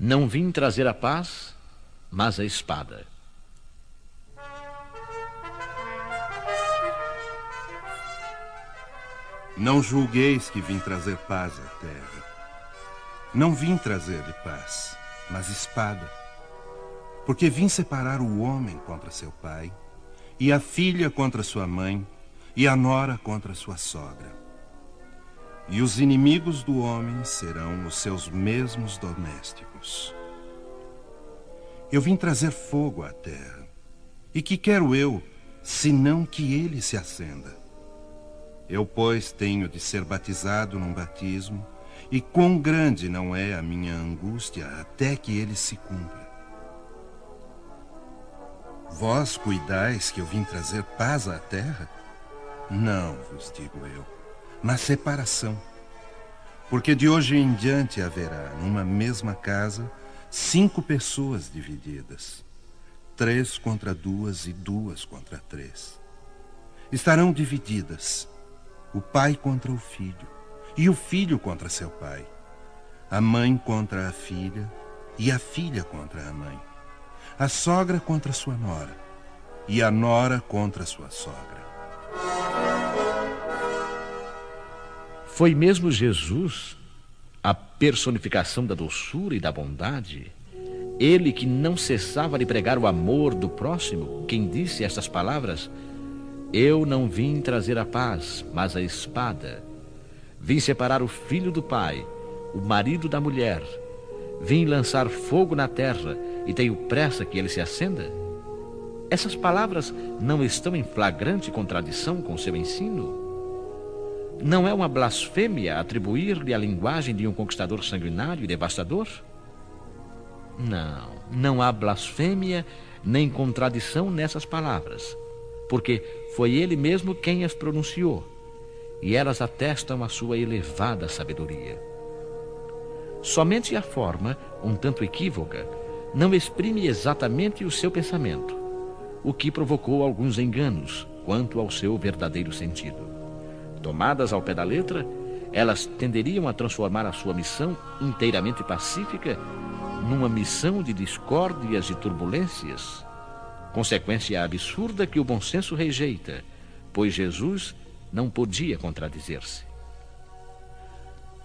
Não vim trazer a paz, mas a espada. Não julgueis que vim trazer paz à terra. Não vim trazer-lhe paz, mas espada. Porque vim separar o homem contra seu pai, e a filha contra sua mãe, e a nora contra sua sogra. E os inimigos do homem serão os seus mesmos domésticos. Eu vim trazer fogo à terra. E que quero eu, senão que ele se acenda? Eu, pois, tenho de ser batizado num batismo, e quão grande não é a minha angústia até que ele se cumpra. Vós cuidais que eu vim trazer paz à terra? Não, vos digo eu, mas separação. Porque de hoje em diante haverá, numa mesma casa, cinco pessoas divididas: três contra duas e duas contra três. Estarão divididas o pai contra o filho, e o filho contra seu pai, a mãe contra a filha, e a filha contra a mãe, a sogra contra sua nora, e a nora contra sua sogra. Foi mesmo Jesus a personificação da doçura e da bondade? Ele que não cessava de pregar o amor do próximo, quem disse estas palavras eu não vim trazer a paz, mas a espada. Vim separar o filho do pai, o marido da mulher. Vim lançar fogo na terra e tenho pressa que ele se acenda? Essas palavras não estão em flagrante contradição com seu ensino? Não é uma blasfêmia atribuir-lhe a linguagem de um conquistador sanguinário e devastador? Não, não há blasfêmia nem contradição nessas palavras porque foi ele mesmo quem as pronunciou, e elas atestam a sua elevada sabedoria. Somente a forma, um tanto equívoca, não exprime exatamente o seu pensamento, o que provocou alguns enganos quanto ao seu verdadeiro sentido. Tomadas ao pé da letra, elas tenderiam a transformar a sua missão inteiramente pacífica numa missão de discórdias e turbulências consequência absurda que o bom senso rejeita, pois Jesus não podia contradizer-se.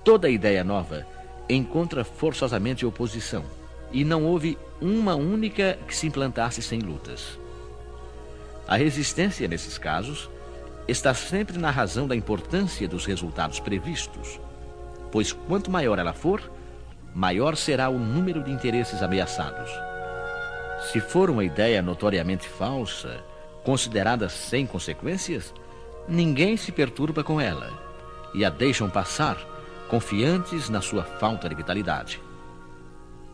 Toda ideia nova encontra forçosamente oposição, e não houve uma única que se implantasse sem lutas. A resistência, nesses casos, está sempre na razão da importância dos resultados previstos, pois quanto maior ela for, maior será o número de interesses ameaçados. Se for uma ideia notoriamente falsa, considerada sem consequências, ninguém se perturba com ela e a deixam passar, confiantes na sua falta de vitalidade.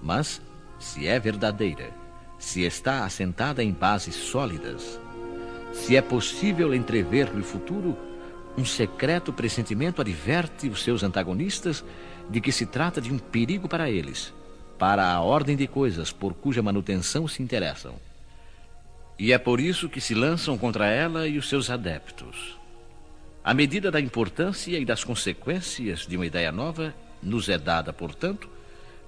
Mas, se é verdadeira, se está assentada em bases sólidas, se é possível entrever-lhe o futuro, um secreto pressentimento adverte os seus antagonistas de que se trata de um perigo para eles para a ordem de coisas por cuja manutenção se interessam. E é por isso que se lançam contra ela e os seus adeptos. A medida da importância e das consequências de uma ideia nova nos é dada, portanto,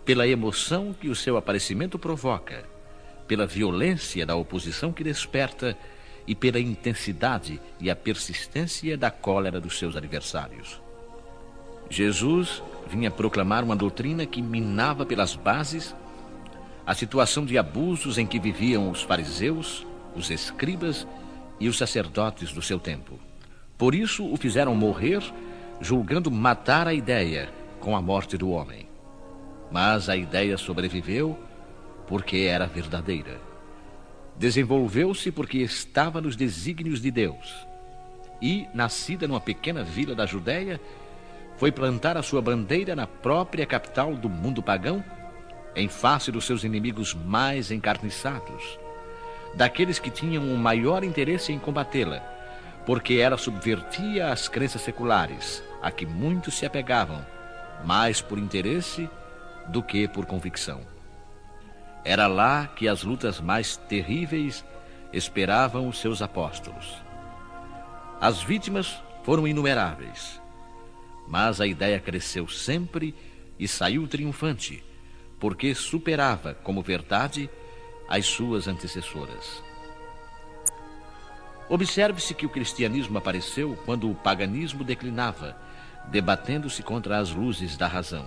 pela emoção que o seu aparecimento provoca, pela violência da oposição que desperta e pela intensidade e a persistência da cólera dos seus adversários. Jesus vinha proclamar uma doutrina que minava pelas bases a situação de abusos em que viviam os fariseus, os escribas e os sacerdotes do seu tempo. Por isso o fizeram morrer, julgando matar a ideia com a morte do homem. Mas a ideia sobreviveu porque era verdadeira. Desenvolveu-se porque estava nos desígnios de Deus. E, nascida numa pequena vila da Judéia, foi plantar a sua bandeira na própria capital do mundo pagão, em face dos seus inimigos mais encarniçados, daqueles que tinham o maior interesse em combatê-la, porque ela subvertia as crenças seculares, a que muitos se apegavam, mais por interesse do que por convicção. Era lá que as lutas mais terríveis esperavam os seus apóstolos. As vítimas foram inumeráveis mas a ideia cresceu sempre e saiu triunfante, porque superava, como verdade, as suas antecessoras. Observe-se que o cristianismo apareceu quando o paganismo declinava, debatendo-se contra as luzes da razão.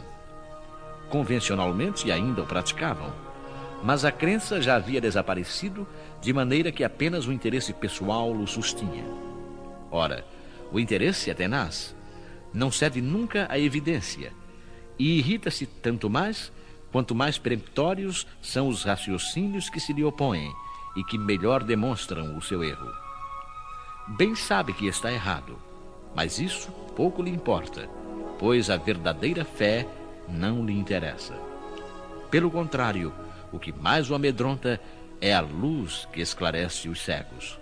Convencionalmente ainda o praticavam, mas a crença já havia desaparecido de maneira que apenas o interesse pessoal o sustinha. Ora, o interesse é tenaz, não cede nunca à evidência e irrita-se tanto mais quanto mais peremptórios são os raciocínios que se lhe opõem e que melhor demonstram o seu erro. Bem sabe que está errado, mas isso pouco lhe importa, pois a verdadeira fé não lhe interessa. Pelo contrário, o que mais o amedronta é a luz que esclarece os cegos.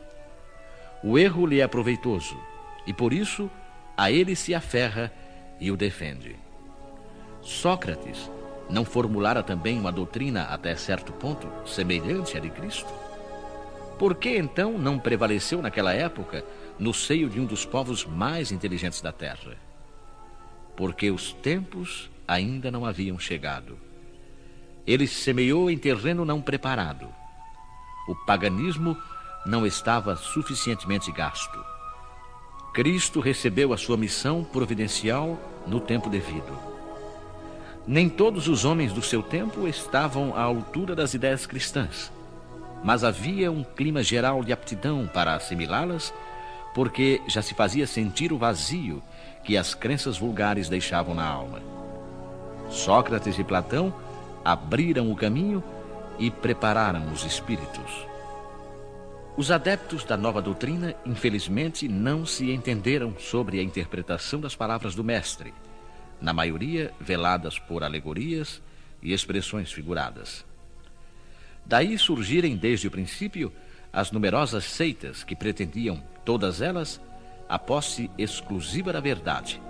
O erro lhe é proveitoso, e por isso a ele se aferra e o defende. Sócrates não formulara também uma doutrina até certo ponto semelhante à de Cristo? Por que então não prevaleceu naquela época no seio de um dos povos mais inteligentes da terra? Porque os tempos ainda não haviam chegado. Ele semeou em terreno não preparado. O paganismo não estava suficientemente gasto. Cristo recebeu a sua missão providencial no tempo devido. Nem todos os homens do seu tempo estavam à altura das ideias cristãs, mas havia um clima geral de aptidão para assimilá-las, porque já se fazia sentir o vazio que as crenças vulgares deixavam na alma. Sócrates e Platão abriram o caminho e prepararam os espíritos. Os adeptos da nova doutrina, infelizmente, não se entenderam sobre a interpretação das palavras do Mestre, na maioria veladas por alegorias e expressões figuradas. Daí surgirem desde o princípio as numerosas seitas que pretendiam, todas elas, a posse exclusiva da verdade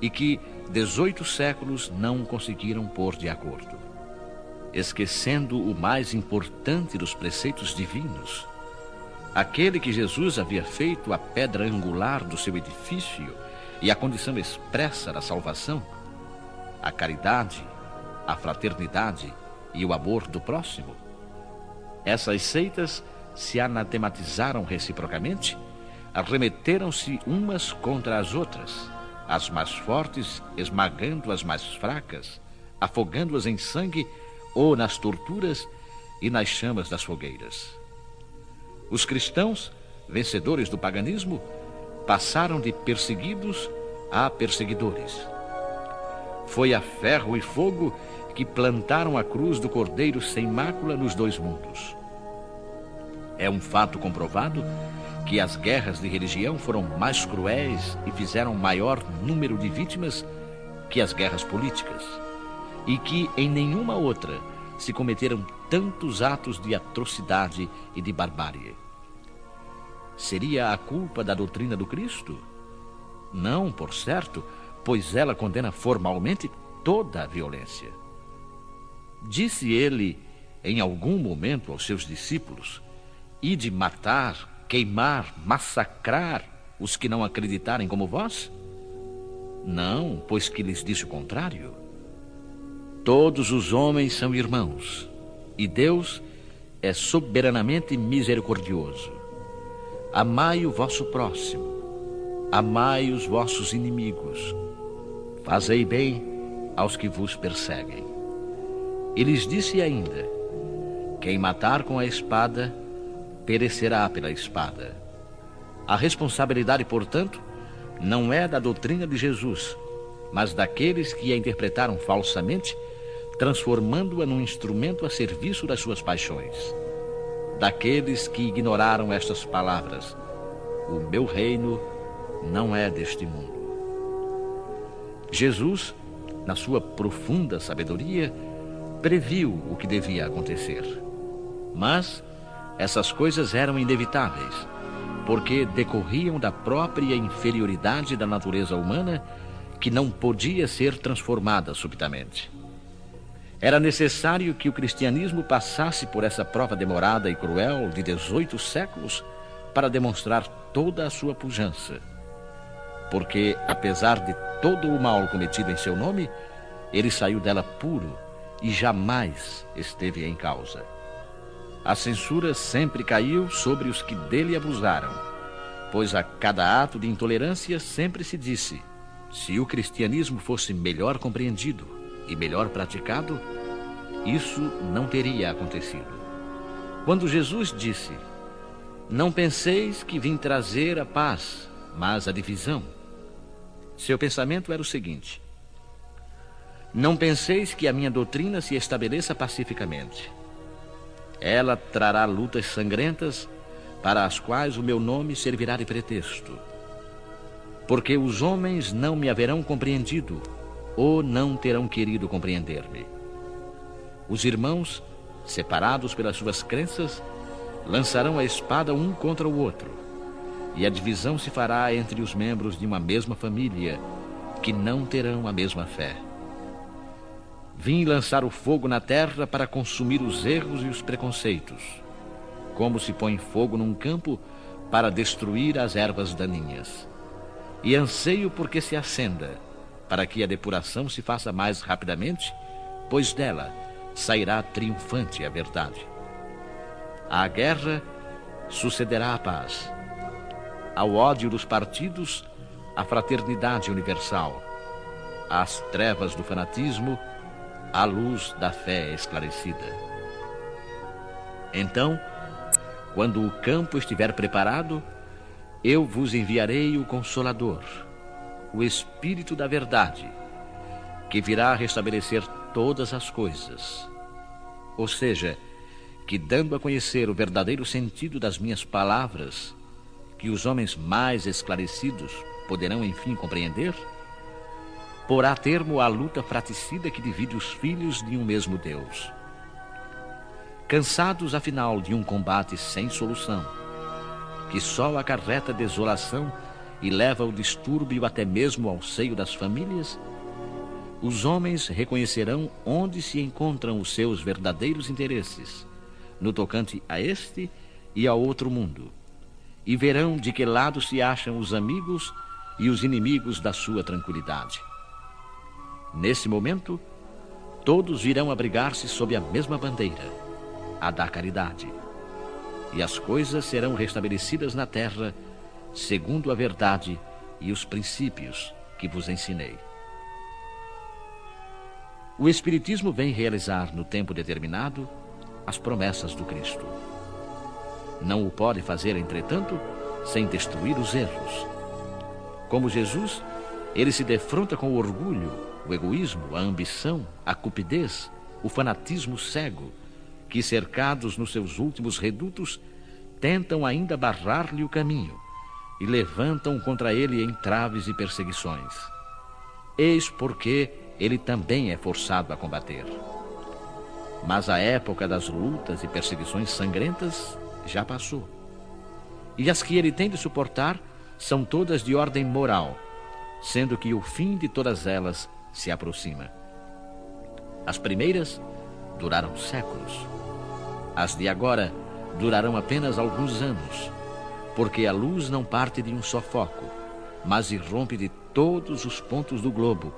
e que 18 séculos não conseguiram pôr de acordo. Esquecendo o mais importante dos preceitos divinos, aquele que Jesus havia feito a pedra angular do seu edifício e a condição expressa da salvação, a caridade, a fraternidade e o amor do próximo. Essas seitas se anatematizaram reciprocamente, arremeteram-se umas contra as outras, as mais fortes esmagando as mais fracas, afogando-as em sangue ou nas torturas e nas chamas das fogueiras. Os cristãos, vencedores do paganismo, passaram de perseguidos a perseguidores. Foi a ferro e fogo que plantaram a cruz do Cordeiro sem mácula nos dois mundos. É um fato comprovado que as guerras de religião foram mais cruéis e fizeram maior número de vítimas que as guerras políticas, e que em nenhuma outra se cometeram tantos atos de atrocidade e de barbárie. Seria a culpa da doutrina do Cristo? Não, por certo, pois ela condena formalmente toda a violência. Disse ele em algum momento aos seus discípulos: e de matar, queimar, massacrar os que não acreditarem como vós? Não, pois que lhes disse o contrário. Todos os homens são irmãos, e Deus é soberanamente misericordioso. Amai o vosso próximo, amai os vossos inimigos, fazei bem aos que vos perseguem. E lhes disse ainda: Quem matar com a espada, perecerá pela espada. A responsabilidade, portanto, não é da doutrina de Jesus, mas daqueles que a interpretaram falsamente, transformando-a num instrumento a serviço das suas paixões daqueles que ignoraram estas palavras: O meu reino não é deste mundo. Jesus, na sua profunda sabedoria, previu o que devia acontecer. Mas essas coisas eram inevitáveis, porque decorriam da própria inferioridade da natureza humana que não podia ser transformada subitamente. Era necessário que o cristianismo passasse por essa prova demorada e cruel de 18 séculos para demonstrar toda a sua pujança. Porque, apesar de todo o mal cometido em seu nome, ele saiu dela puro e jamais esteve em causa. A censura sempre caiu sobre os que dele abusaram, pois a cada ato de intolerância sempre se disse: se o cristianismo fosse melhor compreendido e melhor praticado, isso não teria acontecido. Quando Jesus disse: Não penseis que vim trazer a paz, mas a divisão. Seu pensamento era o seguinte: Não penseis que a minha doutrina se estabeleça pacificamente. Ela trará lutas sangrentas para as quais o meu nome servirá de pretexto. Porque os homens não me haverão compreendido ou não terão querido compreender-me. Os irmãos separados pelas suas crenças, lançarão a espada um contra o outro, e a divisão se fará entre os membros de uma mesma família, que não terão a mesma fé. Vim lançar o fogo na terra para consumir os erros e os preconceitos, como se põe fogo num campo para destruir as ervas daninhas. E anseio porque se acenda, para que a depuração se faça mais rapidamente, pois dela sairá triunfante a verdade. À guerra sucederá a paz. Ao ódio dos partidos, a fraternidade universal. Às trevas do fanatismo, a luz da fé esclarecida. Então, quando o campo estiver preparado, eu vos enviarei o Consolador, o Espírito da Verdade, que virá restabelecer todas as coisas. Ou seja, que dando a conhecer o verdadeiro sentido das minhas palavras, que os homens mais esclarecidos poderão enfim compreender, porá termo à luta fraticida que divide os filhos de um mesmo Deus. Cansados, afinal, de um combate sem solução, que só acarreta desolação e leva o distúrbio até mesmo ao seio das famílias, os homens reconhecerão onde se encontram os seus verdadeiros interesses, no tocante a este e ao outro mundo, e verão de que lado se acham os amigos e os inimigos da sua tranquilidade. Nesse momento, todos virão abrigar-se sob a mesma bandeira, a da caridade, e as coisas serão restabelecidas na terra segundo a verdade e os princípios que vos ensinei. O Espiritismo vem realizar no tempo determinado as promessas do Cristo. Não o pode fazer, entretanto, sem destruir os erros. Como Jesus, ele se defronta com o orgulho, o egoísmo, a ambição, a cupidez, o fanatismo cego, que, cercados nos seus últimos redutos, tentam ainda barrar-lhe o caminho e levantam contra ele entraves e perseguições. Eis porque ele também é forçado a combater. Mas a época das lutas e perseguições sangrentas já passou. E as que ele tem de suportar são todas de ordem moral, sendo que o fim de todas elas se aproxima. As primeiras duraram séculos. As de agora durarão apenas alguns anos, porque a luz não parte de um só foco, mas irrompe de todos os pontos do globo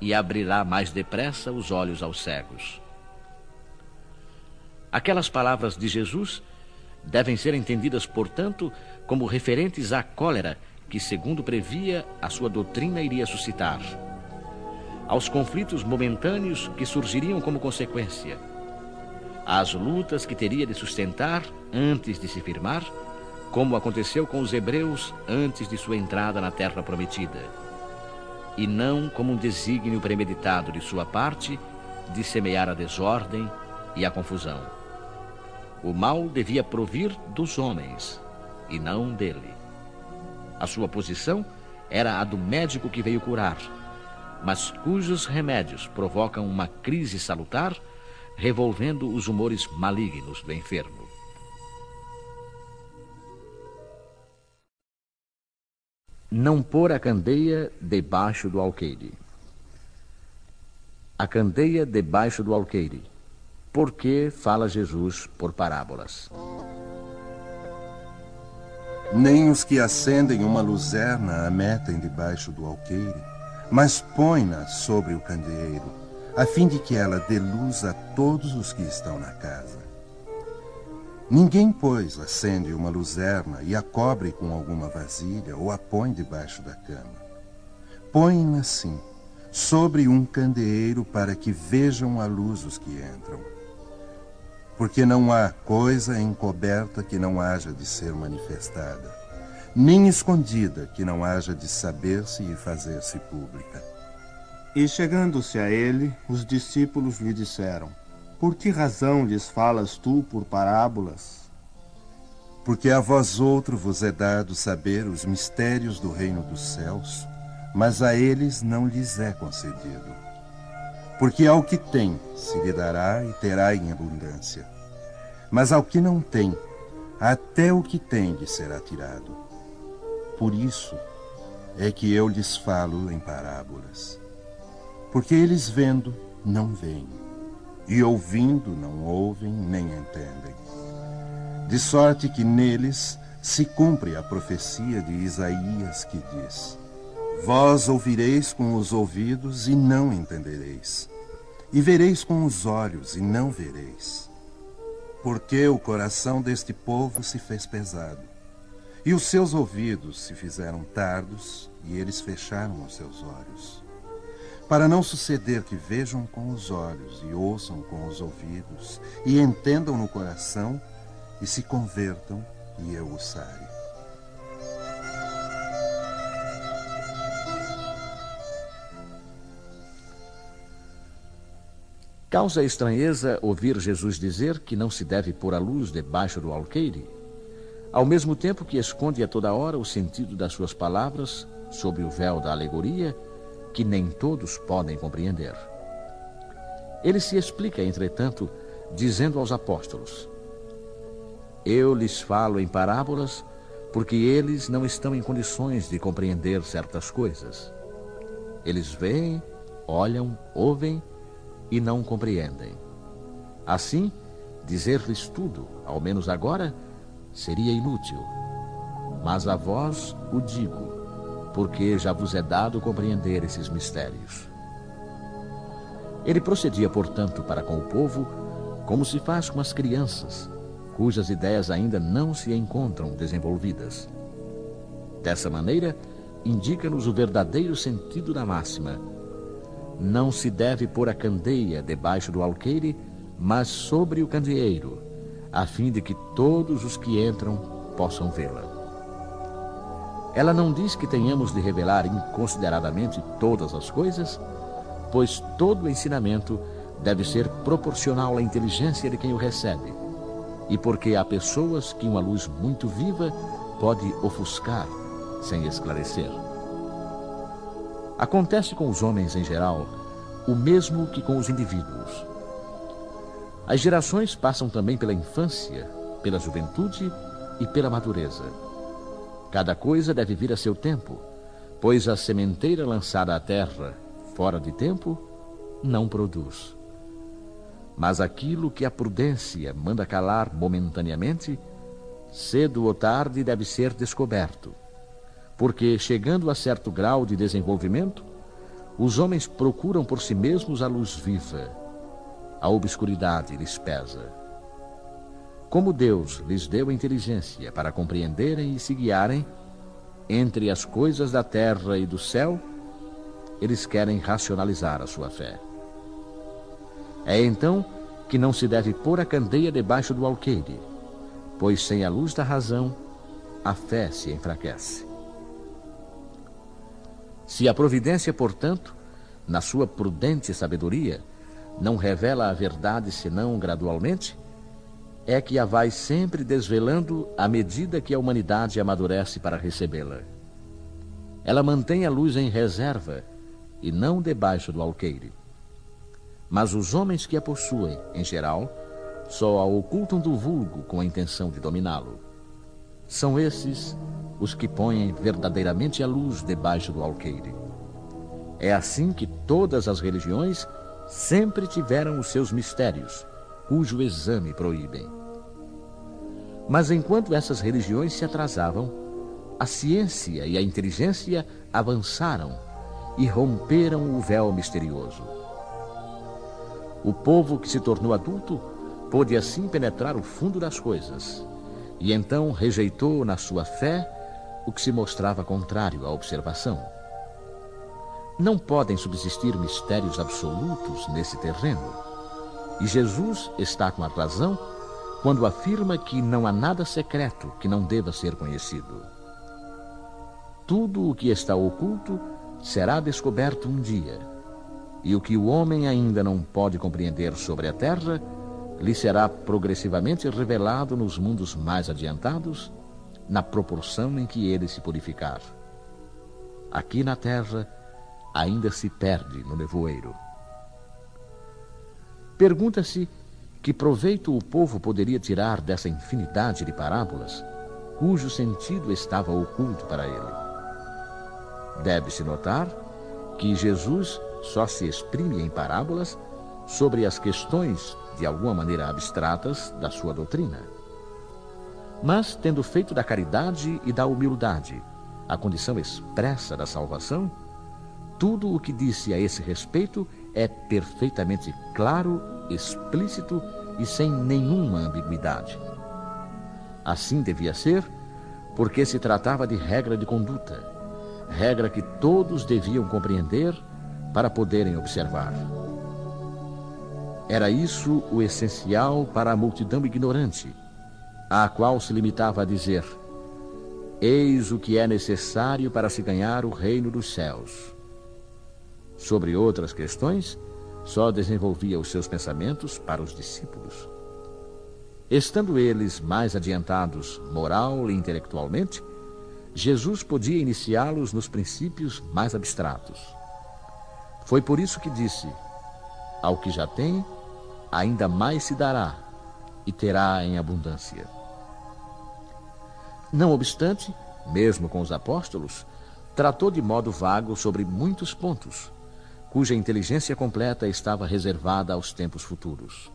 e abrirá mais depressa os olhos aos cegos. Aquelas palavras de Jesus devem ser entendidas, portanto, como referentes à cólera que, segundo previa, a sua doutrina iria suscitar, aos conflitos momentâneos que surgiriam como consequência, às lutas que teria de sustentar antes de se firmar, como aconteceu com os hebreus antes de sua entrada na terra prometida e não como um desígnio premeditado de sua parte de semear a desordem e a confusão. O mal devia provir dos homens e não dele. A sua posição era a do médico que veio curar, mas cujos remédios provocam uma crise salutar, revolvendo os humores malignos do enfermo. Não pôr a candeia debaixo do alqueire. A candeia debaixo do alqueire. Por que fala Jesus por parábolas? Nem os que acendem uma luzerna a metem debaixo do alqueire, mas põem-na sobre o candeeiro, a fim de que ela dê luz a todos os que estão na casa. Ninguém, pois, acende uma luzerna e a cobre com alguma vasilha ou a põe debaixo da cama. Põe-na assim, sobre um candeeiro para que vejam a luz os que entram. Porque não há coisa encoberta que não haja de ser manifestada, nem escondida que não haja de saber-se e fazer-se pública. E chegando-se a ele, os discípulos lhe disseram: Por que razão lhes falas tu por parábolas? Porque a vós outro vos é dado saber os mistérios do reino dos céus mas a eles não lhes é concedido. Porque ao que tem se lhe dará e terá em abundância. Mas ao que não tem, até o que tem lhe será tirado. Por isso é que eu lhes falo em parábolas. Porque eles vendo, não veem, e ouvindo, não ouvem nem entendem. De sorte que neles se cumpre a profecia de Isaías que diz: Vós ouvireis com os ouvidos e não entendereis, e vereis com os olhos e não vereis. Porque o coração deste povo se fez pesado, e os seus ouvidos se fizeram tardos, e eles fecharam os seus olhos. Para não suceder que vejam com os olhos e ouçam com os ouvidos, e entendam no coração, e se convertam, e eu os sare. Causa estranheza ouvir Jesus dizer que não se deve pôr a luz debaixo do alqueire, ao mesmo tempo que esconde a toda hora o sentido das suas palavras sob o véu da alegoria que nem todos podem compreender. Ele se explica, entretanto, dizendo aos apóstolos: Eu lhes falo em parábolas porque eles não estão em condições de compreender certas coisas. Eles veem, olham, ouvem e não compreendem. Assim, dizer-lhes tudo, ao menos agora, seria inútil. Mas a vós o digo, porque já vos é dado compreender esses mistérios. Ele procedia, portanto, para com o povo, como se faz com as crianças, cujas ideias ainda não se encontram desenvolvidas. Dessa maneira, indica-nos o verdadeiro sentido da máxima não se deve pôr a candeia debaixo do alqueire, mas sobre o candeeiro, a fim de que todos os que entram possam vê-la. Ela não diz que tenhamos de revelar inconsideradamente todas as coisas, pois todo ensinamento deve ser proporcional à inteligência de quem o recebe, e porque há pessoas que uma luz muito viva pode ofuscar sem esclarecer. Acontece com os homens em geral o mesmo que com os indivíduos. As gerações passam também pela infância, pela juventude e pela madureza. Cada coisa deve vir a seu tempo, pois a sementeira lançada à terra fora de tempo não produz. Mas aquilo que a prudência manda calar momentaneamente, cedo ou tarde deve ser descoberto porque, chegando a certo grau de desenvolvimento, os homens procuram por si mesmos a luz viva. A obscuridade lhes pesa. Como Deus lhes deu inteligência para compreenderem e se guiarem entre as coisas da terra e do céu, eles querem racionalizar a sua fé. É então que não se deve pôr a candeia debaixo do alqueire, pois sem a luz da razão, a fé se enfraquece. Se a providência, portanto, na sua prudente sabedoria, não revela a verdade senão gradualmente, é que a vai sempre desvelando à medida que a humanidade amadurece para recebê-la. Ela mantém a luz em reserva e não debaixo do alqueire. Mas os homens que a possuem, em geral, só a ocultam do vulgo com a intenção de dominá-lo. São esses os que põem verdadeiramente a luz debaixo do alqueire. É assim que todas as religiões sempre tiveram os seus mistérios, cujo exame proíbem. Mas enquanto essas religiões se atrasavam, a ciência e a inteligência avançaram e romperam o véu misterioso. O povo que se tornou adulto pôde assim penetrar o fundo das coisas e então rejeitou na sua fé o que se mostrava contrário à observação. Não podem subsistir mistérios absolutos nesse terreno. E Jesus está com a razão quando afirma que não há nada secreto que não deva ser conhecido. Tudo o que está oculto será descoberto um dia, e o que o homem ainda não pode compreender sobre a terra lhe será progressivamente revelado nos mundos mais adiantados, na proporção em que ele se purificar. Aqui na terra, ainda se perde no nevoeiro. Pergunta-se que proveito o povo poderia tirar dessa infinidade de parábolas, cujo sentido estava oculto para ele. Deve-se notar que Jesus só se exprime em parábolas sobre as questões, de alguma maneira abstratas, da sua doutrina. Mas, tendo feito da caridade e da humildade a condição expressa da salvação, tudo o que disse a esse respeito é perfeitamente claro, explícito e sem nenhuma ambiguidade. Assim devia ser, porque se tratava de regra de conduta, regra que todos deviam compreender para poderem observar. Era isso o essencial para a multidão ignorante, à qual se limitava a dizer: Eis o que é necessário para se ganhar o reino dos céus. Sobre outras questões, só desenvolvia os seus pensamentos para os discípulos. Estando eles mais adiantados moral e intelectualmente, Jesus podia iniciá-los nos princípios mais abstratos. Foi por isso que disse: Ao que já tem, ainda mais se dará e terá em abundância. Não obstante, mesmo com os apóstolos, tratou de modo vago sobre muitos pontos cuja inteligência completa estava reservada aos tempos futuros.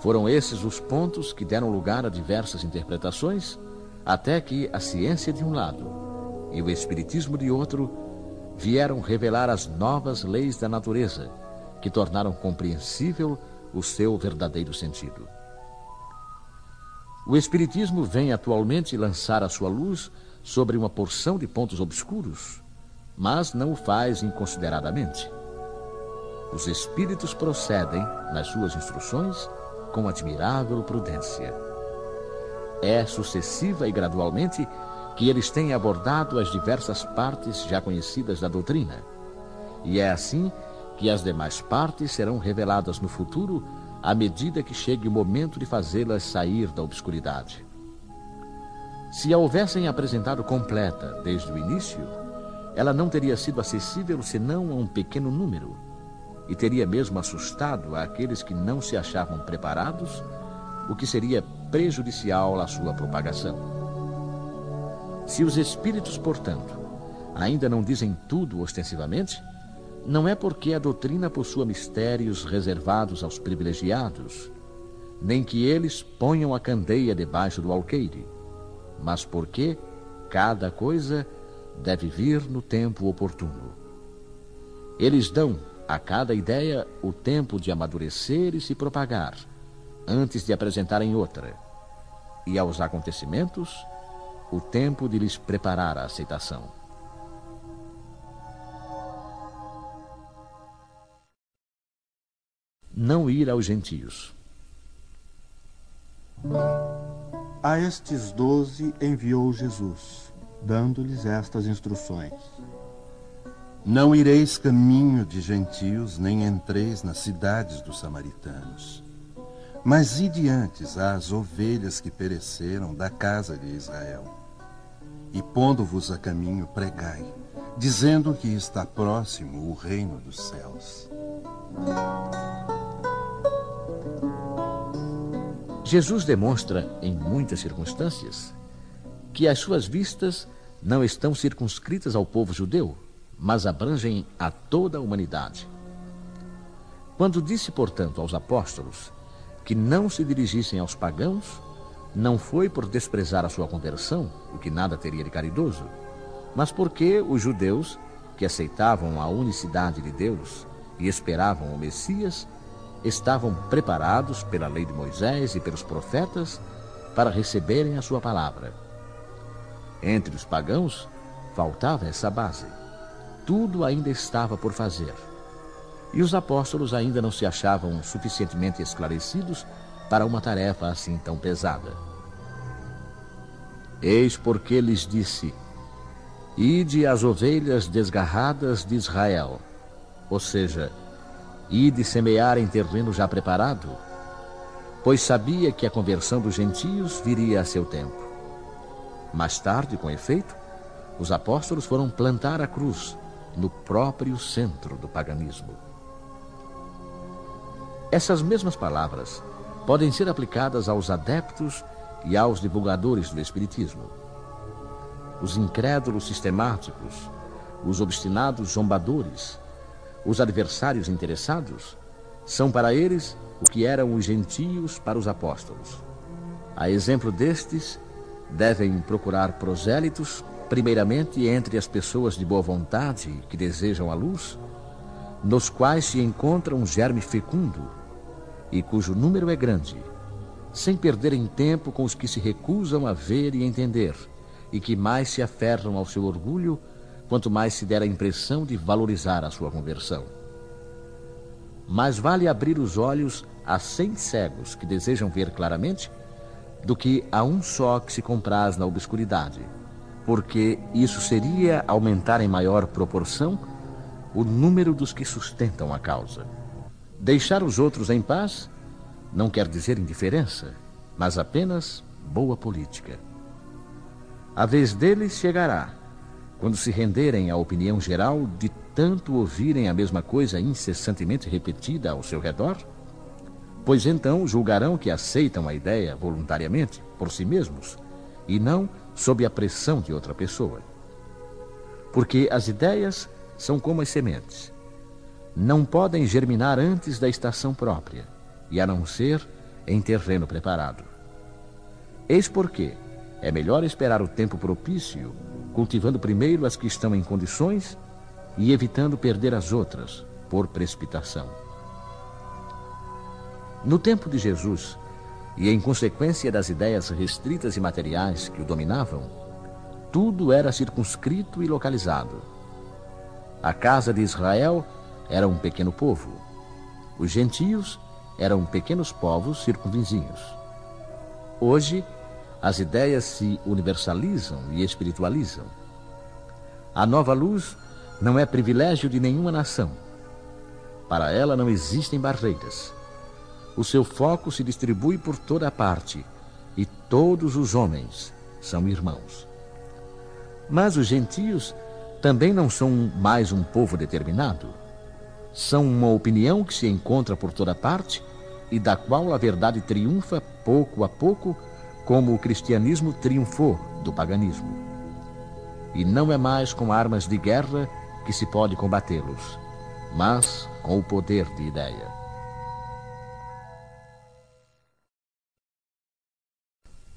Foram esses os pontos que deram lugar a diversas interpretações, até que a ciência de um lado e o espiritismo de outro vieram revelar as novas leis da natureza, que tornaram compreensível o seu verdadeiro sentido. O Espiritismo vem atualmente lançar a sua luz sobre uma porção de pontos obscuros mas não o faz inconsideradamente. Os espíritos procedem, nas suas instruções, com admirável prudência. É sucessiva e gradualmente que eles têm abordado as diversas partes já conhecidas da doutrina. E é assim que as demais partes serão reveladas no futuro à medida que chegue o momento de fazê-las sair da obscuridade. Se a houvessem apresentado completa desde o início, ela não teria sido acessível senão a um pequeno número e teria mesmo assustado aqueles que não se achavam preparados, o que seria prejudicial à sua propagação. Se os espíritos, portanto, ainda não dizem tudo ostensivamente, não é porque a doutrina possua mistérios reservados aos privilegiados, nem que eles ponham a candeia debaixo do alqueire, mas porque cada coisa deve vir no tempo oportuno. Eles dão a cada ideia o tempo de amadurecer e se propagar, antes de apresentarem outra, e aos acontecimentos, o tempo de lhes preparar a aceitação. Não ir aos gentios. A estes doze enviou Jesus dando-lhes estas instruções: Não ireis caminho de gentios, nem entreis nas cidades dos samaritanos. Mas ide antes às ovelhas que pereceram da casa de Israel. E pondo-vos a caminho, pregai, dizendo que está próximo o reino dos céus. Jesus demonstra, em muitas circunstâncias, que as suas vistas não estão circunscritas ao povo judeu, mas abrangem a toda a humanidade. Quando disse, portanto, aos apóstolos que não se dirigissem aos pagãos, não foi por desprezar a sua conversão, o que nada teria de caridoso, mas porque os judeus, que aceitavam a unicidade de Deus e esperavam o Messias, estavam preparados pela lei de Moisés e pelos profetas para receberem a sua palavra. Entre os pagãos faltava essa base. Tudo ainda estava por fazer. E os apóstolos ainda não se achavam suficientemente esclarecidos para uma tarefa assim tão pesada. Eis porque lhes disse: Ide as ovelhas desgarradas de Israel, ou seja, ide semear em terreno já preparado, pois sabia que a conversão dos gentios viria a seu tempo. Mais tarde, com efeito, os apóstolos foram plantar a cruz no próprio centro do paganismo. Essas mesmas palavras podem ser aplicadas aos adeptos e aos divulgadores do Espiritismo. Os incrédulos sistemáticos, os obstinados zombadores, os adversários interessados, são para eles o que eram os gentios para os apóstolos. A exemplo destes, devem procurar prosélitos, primeiramente entre as pessoas de boa vontade que desejam a luz, nos quais se encontra um germe fecundo e cujo número é grande sem perderem tempo com os que se recusam a ver e entender, e que mais se aferram ao seu orgulho, quanto mais se der a impressão de valorizar a sua conversão. Mais vale abrir os olhos a cem cegos que desejam ver claramente, do que a um só que se compraz na obscuridade, porque isso seria aumentar em maior proporção o número dos que sustentam a causa. Deixar os outros em paz não quer dizer indiferença, mas apenas boa política. A vez deles chegará, quando se renderem à opinião geral de tanto ouvirem a mesma coisa incessantemente repetida ao seu redor, pois então julgarão que aceitam a ideia voluntariamente, por si mesmos, e não sob a pressão de outra pessoa. Porque as ideias são como as sementes. Não podem germinar antes da estação própria e a não ser em terreno preparado. Eis porque é melhor esperar o tempo propício, cultivando primeiro as que estão em condições e evitando perder as outras por precipitação. No tempo de Jesus, e em consequência das ideias restritas e materiais que o dominavam, tudo era circunscrito e localizado. A casa de Israel era um pequeno povo. Os gentios eram pequenos povos circunvizinhos. Hoje, as ideias se universalizam e espiritualizam. A nova luz não é privilégio de nenhuma nação. Para ela não existem barreiras. O seu foco se distribui por toda a parte e todos os homens são irmãos. Mas os gentios também não são mais um povo determinado são uma opinião que se encontra por toda parte e da qual a verdade triunfa pouco a pouco, como o cristianismo triunfou do paganismo. E não é mais com armas de guerra que se pode combatê-los, mas com o poder de ideia.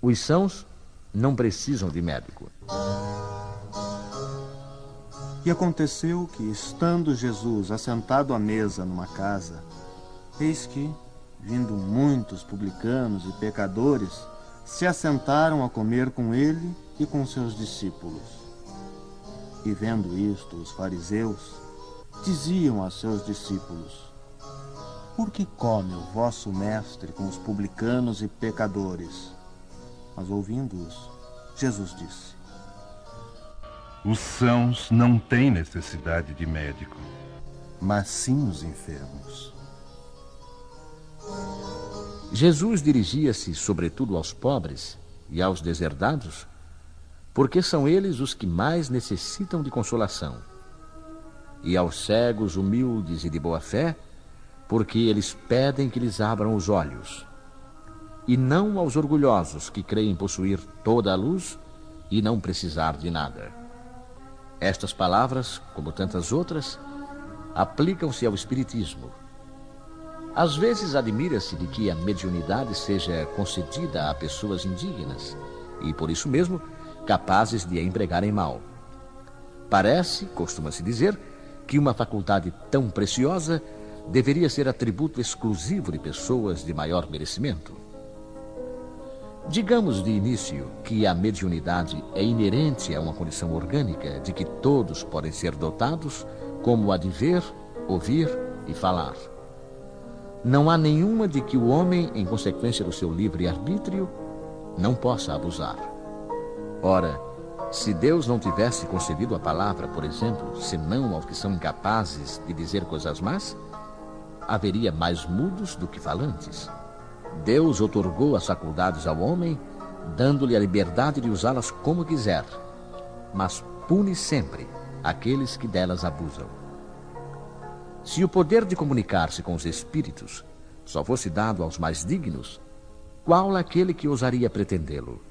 Os sãos não precisam de médico. E aconteceu que, estando Jesus assentado à mesa numa casa, eis que, vindo muitos publicanos e pecadores, se assentaram a comer com ele e com seus discípulos. E vendo isto, os fariseus diziam a seus discípulos: Por que come o vosso mestre com os publicanos e pecadores? Mas ouvindo-os, Jesus disse: os sãos não têm necessidade de médico, mas sim os enfermos. Jesus dirigia-se sobretudo aos pobres e aos deserdados, porque são eles os que mais necessitam de consolação, e aos cegos humildes e de boa fé, porque eles pedem que lhes abram os olhos, e não aos orgulhosos que creem possuir toda a luz e não precisar de nada. Estas palavras, como tantas outras, aplicam-se ao Espiritismo. Às vezes admira-se de que a mediunidade seja concedida a pessoas indignas e, por isso mesmo, capazes de a empregarem mal. Parece, costuma-se dizer, que uma faculdade tão preciosa deveria ser atributo exclusivo de pessoas de maior merecimento? Digamos de início que a mediunidade é inerente a uma condição orgânica de que todos podem ser dotados, como a de ver, ouvir e falar. Não há nenhuma de que o homem, em consequência do seu livre arbítrio, não possa abusar. Ora, se Deus não tivesse concedido a palavra, por exemplo, senão aos que são incapazes de dizer coisas más, haveria mais mudos do que falantes. Deus otorgou as faculdades ao homem, dando-lhe a liberdade de usá-las como quiser, mas pune sempre aqueles que delas abusam. Se o poder de comunicar-se com os espíritos só fosse dado aos mais dignos, qual aquele que ousaria pretendê-lo?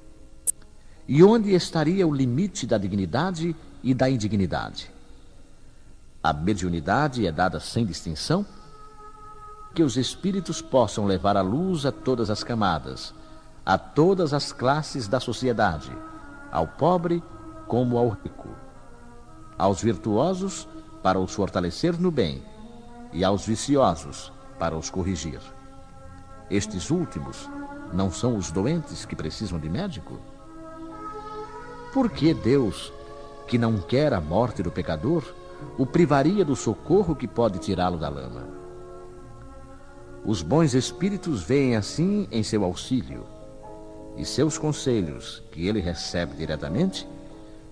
E onde estaria o limite da dignidade e da indignidade? A mediunidade é dada sem distinção? Que os espíritos possam levar a luz a todas as camadas, a todas as classes da sociedade, ao pobre como ao rico, aos virtuosos para os fortalecer no bem e aos viciosos para os corrigir. Estes últimos não são os doentes que precisam de médico? Por que Deus, que não quer a morte do pecador, o privaria do socorro que pode tirá-lo da lama? Os bons espíritos veem assim em seu auxílio, e seus conselhos, que ele recebe diretamente,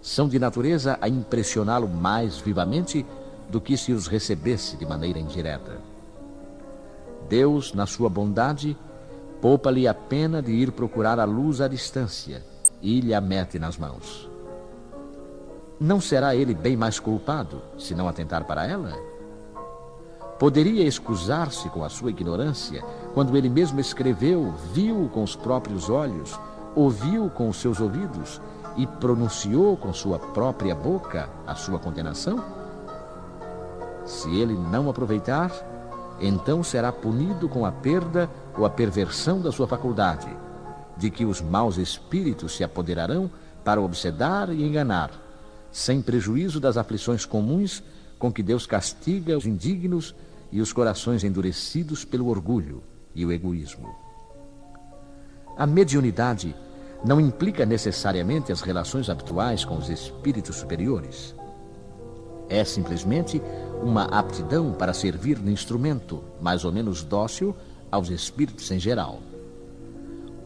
são de natureza a impressioná-lo mais vivamente do que se os recebesse de maneira indireta. Deus, na sua bondade, poupa-lhe a pena de ir procurar a luz à distância e lhe a mete nas mãos. Não será ele bem mais culpado se não atentar para ela? Poderia excusar-se com a sua ignorância quando ele mesmo escreveu, viu com os próprios olhos, ouviu com os seus ouvidos e pronunciou com sua própria boca a sua condenação? Se ele não aproveitar, então será punido com a perda ou a perversão da sua faculdade, de que os maus espíritos se apoderarão para obsedar e enganar, sem prejuízo das aflições comuns com que Deus castiga os indignos e os corações endurecidos pelo orgulho e o egoísmo. A mediunidade não implica necessariamente as relações habituais com os espíritos superiores. É simplesmente uma aptidão para servir de instrumento mais ou menos dócil aos espíritos em geral.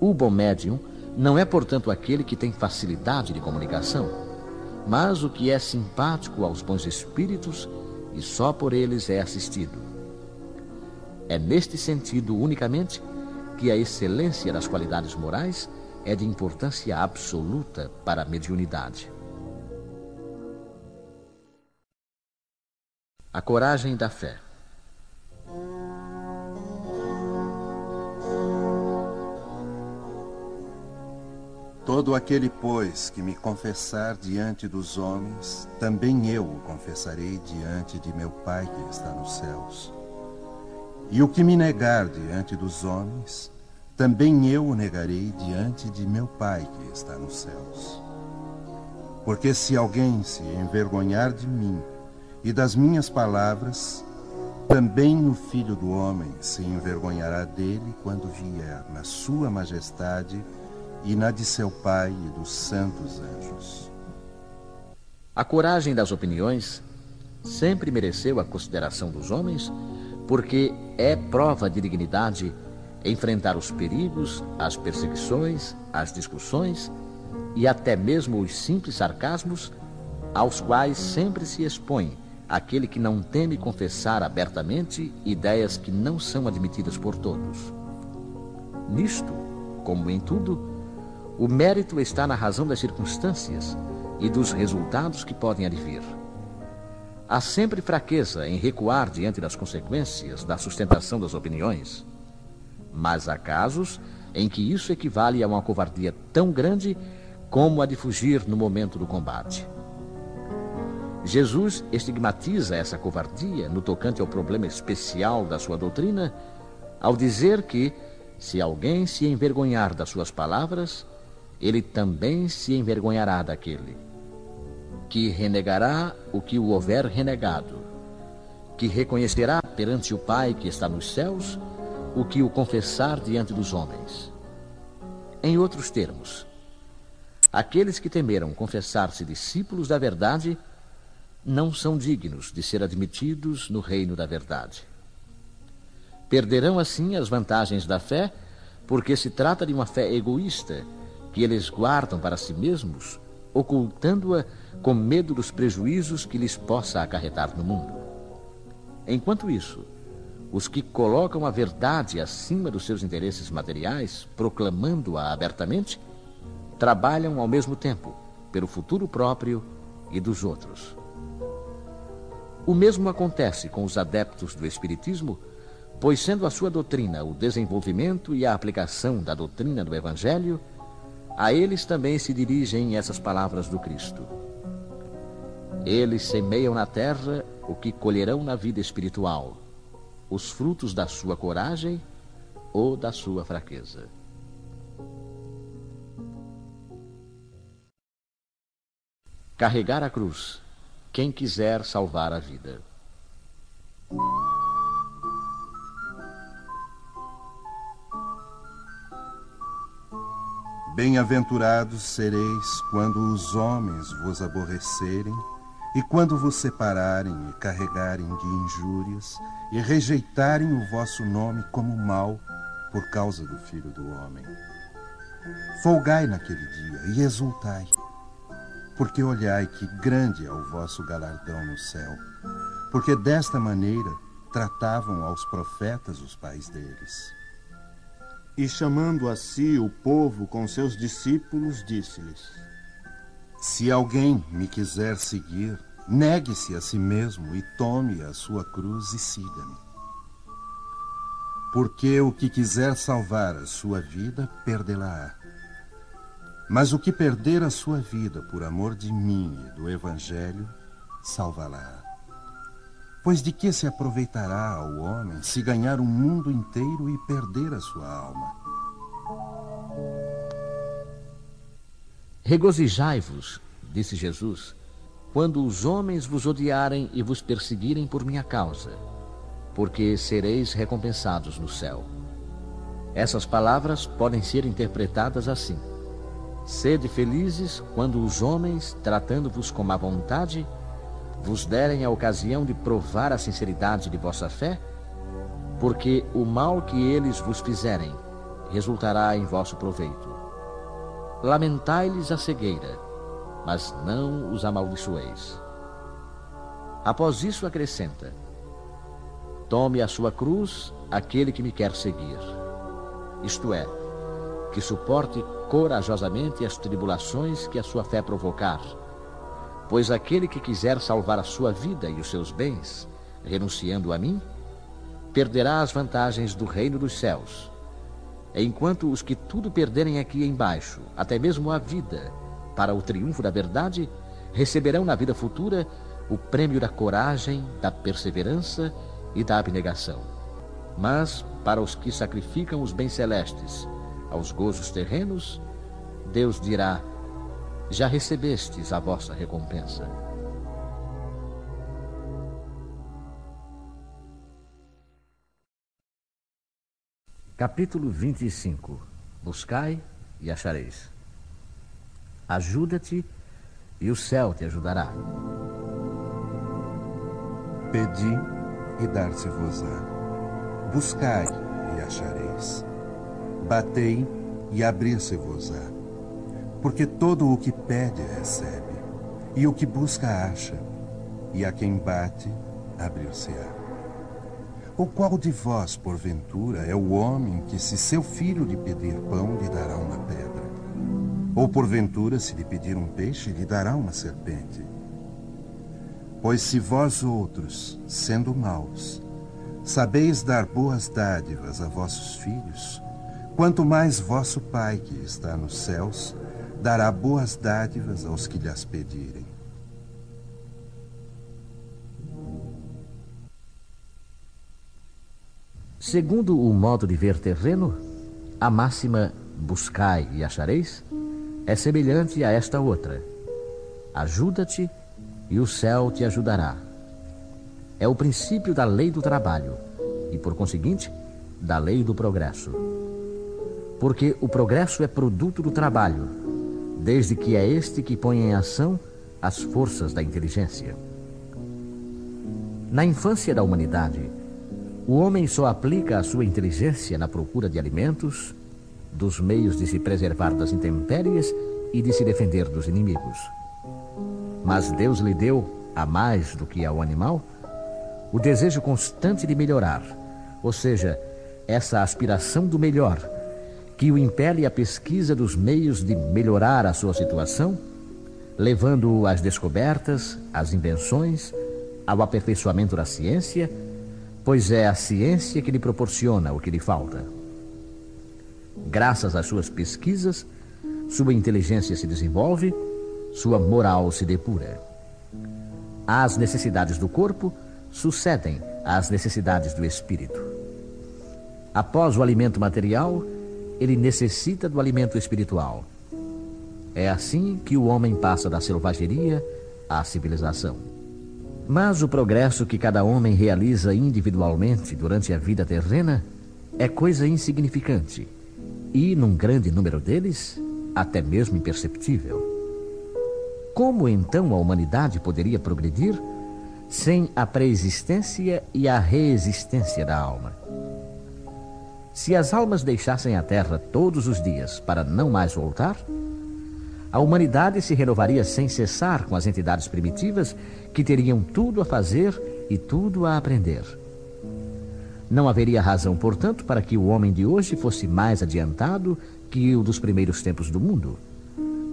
O bom médium não é, portanto, aquele que tem facilidade de comunicação, mas o que é simpático aos bons espíritos e só por eles é assistido. É neste sentido unicamente que a excelência das qualidades morais é de importância absoluta para a mediunidade. A coragem da fé. Todo aquele, pois, que me confessar diante dos homens, também eu o confessarei diante de meu Pai que está nos céus. E o que me negar diante dos homens, também eu o negarei diante de meu Pai que está nos céus. Porque se alguém se envergonhar de mim, e das minhas palavras, também o Filho do Homem se envergonhará dele quando vier na sua majestade e na de seu Pai e dos santos anjos. A coragem das opiniões sempre mereceu a consideração dos homens, porque é prova de dignidade enfrentar os perigos, as perseguições, as discussões e até mesmo os simples sarcasmos aos quais sempre se expõe aquele que não teme confessar abertamente ideias que não são admitidas por todos. Nisto, como em tudo, o mérito está na razão das circunstâncias e dos resultados que podem advir. Há sempre fraqueza em recuar diante das consequências da sustentação das opiniões, mas há casos em que isso equivale a uma covardia tão grande como a de fugir no momento do combate. Jesus estigmatiza essa covardia no tocante ao problema especial da sua doutrina, ao dizer que, se alguém se envergonhar das suas palavras, ele também se envergonhará daquele, que renegará o que o houver renegado, que reconhecerá perante o Pai que está nos céus o que o confessar diante dos homens. Em outros termos, aqueles que temeram confessar-se discípulos da verdade não são dignos de ser admitidos no reino da verdade. Perderão assim as vantagens da fé, porque se trata de uma fé egoísta que eles guardam para si mesmos, ocultando-a com medo dos prejuízos que lhes possa acarretar no mundo. Enquanto isso, os que colocam a verdade acima dos seus interesses materiais, proclamando-a abertamente, trabalham ao mesmo tempo pelo futuro próprio e dos outros. O mesmo acontece com os adeptos do Espiritismo, pois, sendo a sua doutrina o desenvolvimento e a aplicação da doutrina do Evangelho, a eles também se dirigem essas palavras do Cristo. Eles semeiam na terra o que colherão na vida espiritual os frutos da sua coragem ou da sua fraqueza. Carregar a cruz, quem quiser salvar a vida. Bem-aventurados sereis quando os homens vos aborrecerem e quando vos separarem e carregarem de injúrias e rejeitarem o vosso nome como mal por causa do Filho do Homem. Folgai naquele dia e exultai, porque olhai que grande é o vosso galardão no céu, porque desta maneira tratavam aos profetas os pais deles. E chamando a si o povo com seus discípulos, disse-lhes: se alguém me quiser seguir, negue-se a si mesmo e tome a sua cruz e siga-me. Porque o que quiser salvar a sua vida, perdê-la-á. Mas o que perder a sua vida por amor de mim e do Evangelho, salvá-la. Pois de que se aproveitará ao homem se ganhar o mundo inteiro e perder a sua alma? Regozijai-vos, disse Jesus, quando os homens vos odiarem e vos perseguirem por minha causa, porque sereis recompensados no céu. Essas palavras podem ser interpretadas assim: Sede felizes quando os homens, tratando-vos com má vontade, vos derem a ocasião de provar a sinceridade de vossa fé, porque o mal que eles vos fizerem resultará em vosso proveito Lamentai-lhes a cegueira, mas não os amaldiçoeis. Após isso acrescenta: Tome a sua cruz aquele que me quer seguir. Isto é, que suporte corajosamente as tribulações que a sua fé provocar. Pois aquele que quiser salvar a sua vida e os seus bens, renunciando a mim, perderá as vantagens do reino dos céus enquanto os que tudo perderem aqui embaixo, até mesmo a vida, para o triunfo da verdade, receberão na vida futura o prêmio da coragem, da perseverança e da abnegação. Mas, para os que sacrificam os bens celestes aos gozos terrenos, Deus dirá: Já recebestes a vossa recompensa. Capítulo 25 Buscai e achareis. Ajuda-te e o céu te ajudará. Pedi e dar-se-vos-á. Buscai e achareis. Batei e abrir-se-vos-á. Porque todo o que pede recebe, e o que busca acha, e a quem bate abrir-se-á. Ou qual de vós, porventura, é o homem que, se seu filho lhe pedir pão, lhe dará uma pedra? Ou porventura, se lhe pedir um peixe, lhe dará uma serpente? Pois se vós outros, sendo maus, sabeis dar boas dádivas a vossos filhos, quanto mais vosso Pai que está nos céus dará boas dádivas aos que lhes pedirem. Segundo o modo de ver terreno, a máxima buscai e achareis é semelhante a esta outra: ajuda-te e o céu te ajudará. é o princípio da lei do trabalho e, por conseguinte, da lei do progresso. Porque o progresso é produto do trabalho, desde que é este que põe em ação as forças da inteligência. Na infância da humanidade, o homem só aplica a sua inteligência na procura de alimentos, dos meios de se preservar das intempéries e de se defender dos inimigos. Mas Deus lhe deu, a mais do que ao animal, o desejo constante de melhorar, ou seja, essa aspiração do melhor, que o impele à pesquisa dos meios de melhorar a sua situação, levando-o às descobertas, às invenções, ao aperfeiçoamento da ciência, pois é a ciência que lhe proporciona o que lhe falta. Graças às suas pesquisas, sua inteligência se desenvolve, sua moral se depura. As necessidades do corpo sucedem às necessidades do espírito. Após o alimento material, ele necessita do alimento espiritual. É assim que o homem passa da selvageria à civilização. Mas o progresso que cada homem realiza individualmente durante a vida terrena é coisa insignificante e, num grande número deles, até mesmo imperceptível. Como então a humanidade poderia progredir sem a preexistência e a reexistência da alma? Se as almas deixassem a Terra todos os dias para não mais voltar, a humanidade se renovaria sem cessar com as entidades primitivas que teriam tudo a fazer e tudo a aprender. Não haveria razão, portanto, para que o homem de hoje fosse mais adiantado que o dos primeiros tempos do mundo,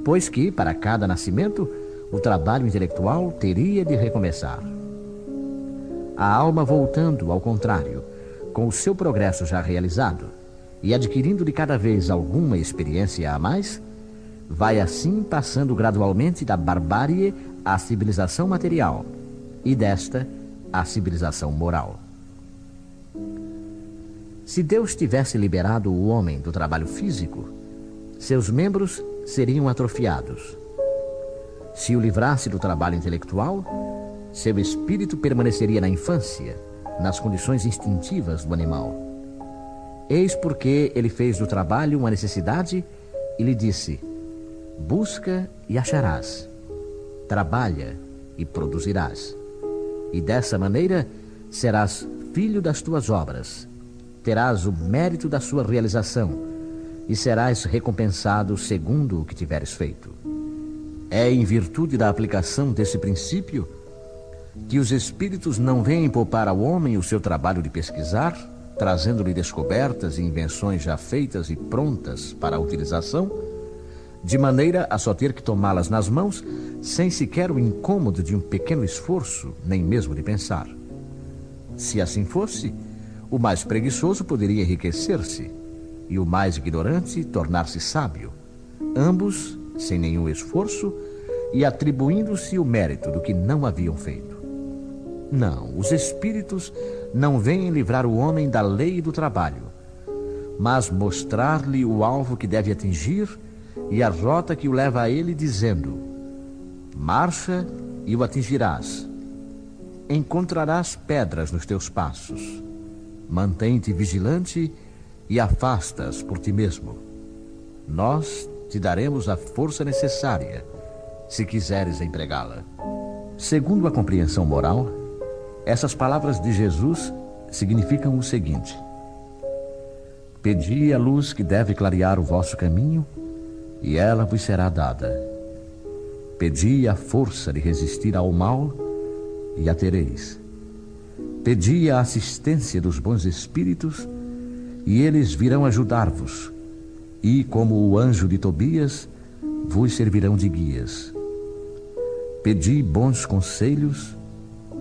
pois que, para cada nascimento, o trabalho intelectual teria de recomeçar. A alma voltando, ao contrário, com o seu progresso já realizado e adquirindo de cada vez alguma experiência a mais, vai assim passando gradualmente da barbárie à civilização material e desta à civilização moral. Se Deus tivesse liberado o homem do trabalho físico, seus membros seriam atrofiados. Se o livrasse do trabalho intelectual, seu espírito permaneceria na infância nas condições instintivas do animal. Eis porque ele fez do trabalho uma necessidade e lhe disse: Busca e acharás, trabalha e produzirás. E dessa maneira serás filho das tuas obras, terás o mérito da sua realização e serás recompensado segundo o que tiveres feito. É em virtude da aplicação desse princípio que os espíritos não vêm poupar ao homem o seu trabalho de pesquisar, trazendo-lhe descobertas e invenções já feitas e prontas para a utilização, de maneira a só ter que tomá-las nas mãos sem sequer o incômodo de um pequeno esforço, nem mesmo de pensar. Se assim fosse, o mais preguiçoso poderia enriquecer-se e o mais ignorante tornar-se sábio, ambos sem nenhum esforço e atribuindo-se o mérito do que não haviam feito. Não, os espíritos não vêm livrar o homem da lei do trabalho, mas mostrar-lhe o alvo que deve atingir e a rota que o leva a ele, dizendo: Marcha e o atingirás. Encontrarás pedras nos teus passos. Mantém-te vigilante e afastas por ti mesmo. Nós te daremos a força necessária, se quiseres empregá-la. Segundo a compreensão moral, essas palavras de Jesus significam o seguinte: Pedi a luz que deve clarear o vosso caminho, e ela vos será dada. Pedi a força de resistir ao mal, e a tereis. Pedi a assistência dos bons espíritos, e eles virão ajudar-vos, e, como o anjo de Tobias, vos servirão de guias. Pedi bons conselhos,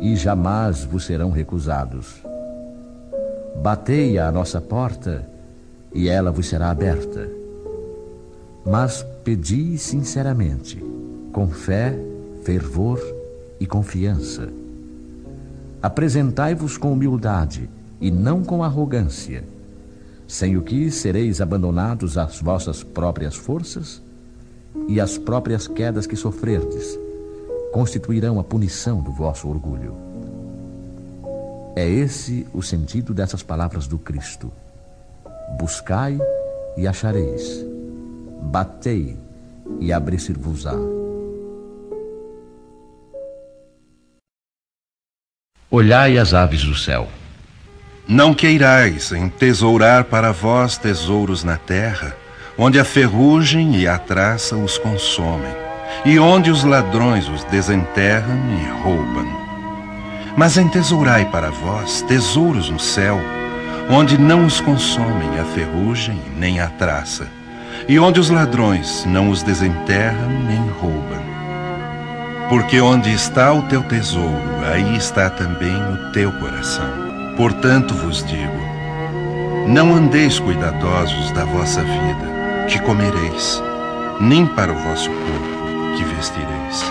e jamais vos serão recusados. Batei à nossa porta, e ela vos será aberta. Mas pedi sinceramente, com fé, fervor e confiança. Apresentai-vos com humildade e não com arrogância, sem o que sereis abandonados às vossas próprias forças e às próprias quedas que sofrerdes constituirão a punição do vosso orgulho. É esse o sentido dessas palavras do Cristo. Buscai e achareis. Batei e abrir-se-vos-á. Olhai as aves do céu. Não queirais entesourar para vós tesouros na terra, onde a ferrugem e a traça os consomem, e onde os ladrões os desenterram e roubam. Mas entesourai para vós tesouros no céu, onde não os consomem a ferrugem nem a traça, e onde os ladrões não os desenterram nem roubam. Porque onde está o teu tesouro, aí está também o teu coração. Portanto vos digo: não andeis cuidadosos da vossa vida, que comereis, nem para o vosso corpo, que vestireis.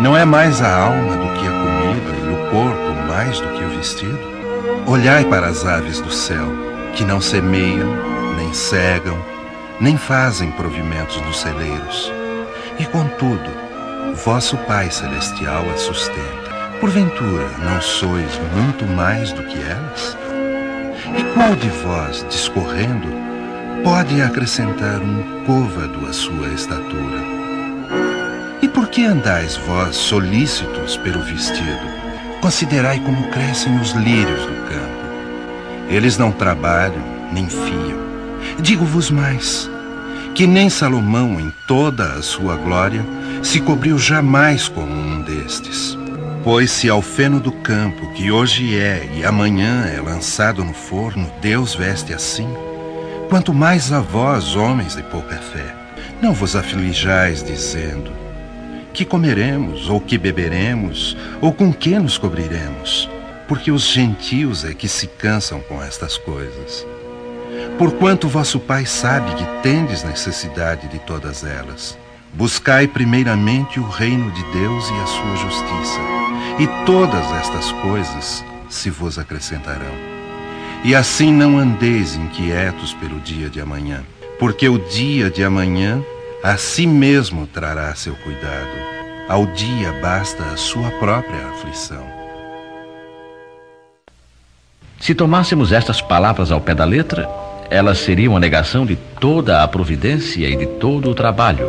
Não é mais a alma do que a comida e o corpo mais do que o vestido? Olhai para as aves do céu, que não semeiam, nem cegam, nem fazem provimentos nos celeiros. E contudo, vosso Pai Celestial as sustenta. Porventura, não sois muito mais do que elas? E qual de vós, discorrendo, pode acrescentar um côvado à sua estatura? E por que andais vós solícitos pelo vestido? Considerai como crescem os lírios do campo. Eles não trabalham, nem fiam. Digo-vos mais, que nem Salomão, em toda a sua glória, se cobriu jamais como um destes. Pois se ao feno do campo, que hoje é e amanhã é lançado no forno, Deus veste assim, quanto mais a vós, homens de pouca fé, não vos aflijais dizendo: que comeremos, ou que beberemos, ou com que nos cobriremos? Porque os gentios é que se cansam com estas coisas. Porquanto vosso Pai sabe que tendes necessidade de todas elas. Buscai primeiramente o reino de Deus e a sua justiça, e todas estas coisas se vos acrescentarão. E assim não andeis inquietos pelo dia de amanhã, porque o dia de amanhã a si mesmo trará seu cuidado. Ao dia basta a sua própria aflição. Se tomássemos estas palavras ao pé da letra, elas seriam a negação de toda a providência e de todo o trabalho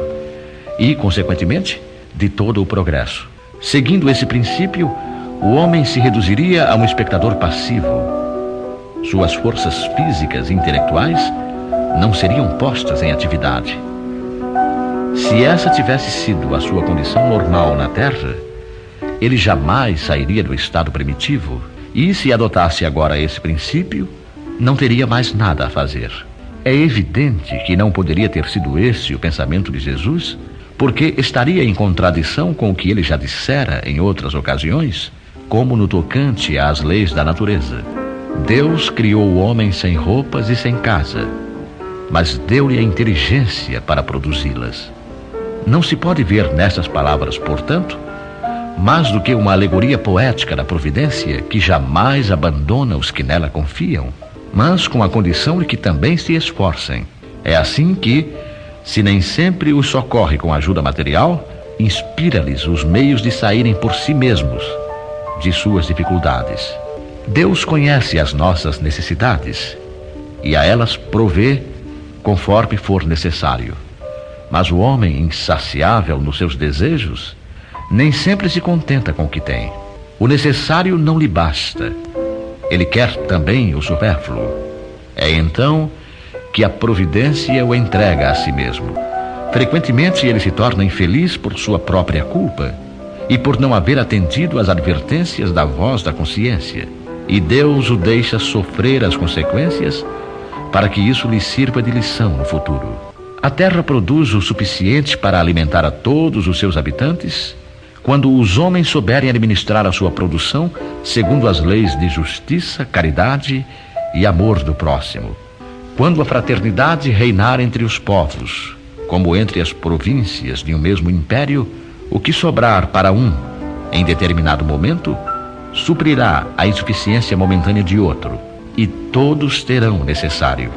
e, consequentemente, de todo o progresso. Seguindo esse princípio, o homem se reduziria a um espectador passivo. Suas forças físicas e intelectuais não seriam postas em atividade. Se essa tivesse sido a sua condição normal na Terra, ele jamais sairia do estado primitivo e, se adotasse agora esse princípio, não teria mais nada a fazer. É evidente que não poderia ter sido esse o pensamento de Jesus porque estaria em contradição com o que ele já dissera em outras ocasiões, como no tocante às leis da natureza. Deus criou o homem sem roupas e sem casa, mas deu-lhe a inteligência para produzi-las. Não se pode ver nessas palavras, portanto, mais do que uma alegoria poética da providência que jamais abandona os que nela confiam, mas com a condição de que também se esforcem. É assim que, se nem sempre os socorre com ajuda material, inspira-lhes os meios de saírem por si mesmos de suas dificuldades. Deus conhece as nossas necessidades e a elas provê conforme for necessário. Mas o homem insaciável nos seus desejos nem sempre se contenta com o que tem. O necessário não lhe basta. Ele quer também o supérfluo. É então que a providência o entrega a si mesmo. Frequentemente ele se torna infeliz por sua própria culpa e por não haver atendido às advertências da voz da consciência. E Deus o deixa sofrer as consequências para que isso lhe sirva de lição no futuro. A terra produz o suficiente para alimentar a todos os seus habitantes quando os homens souberem administrar a sua produção segundo as leis de justiça, caridade e amor do próximo. Quando a fraternidade reinar entre os povos, como entre as províncias de um mesmo império, o que sobrar para um em determinado momento suprirá a insuficiência momentânea de outro, e todos terão necessário.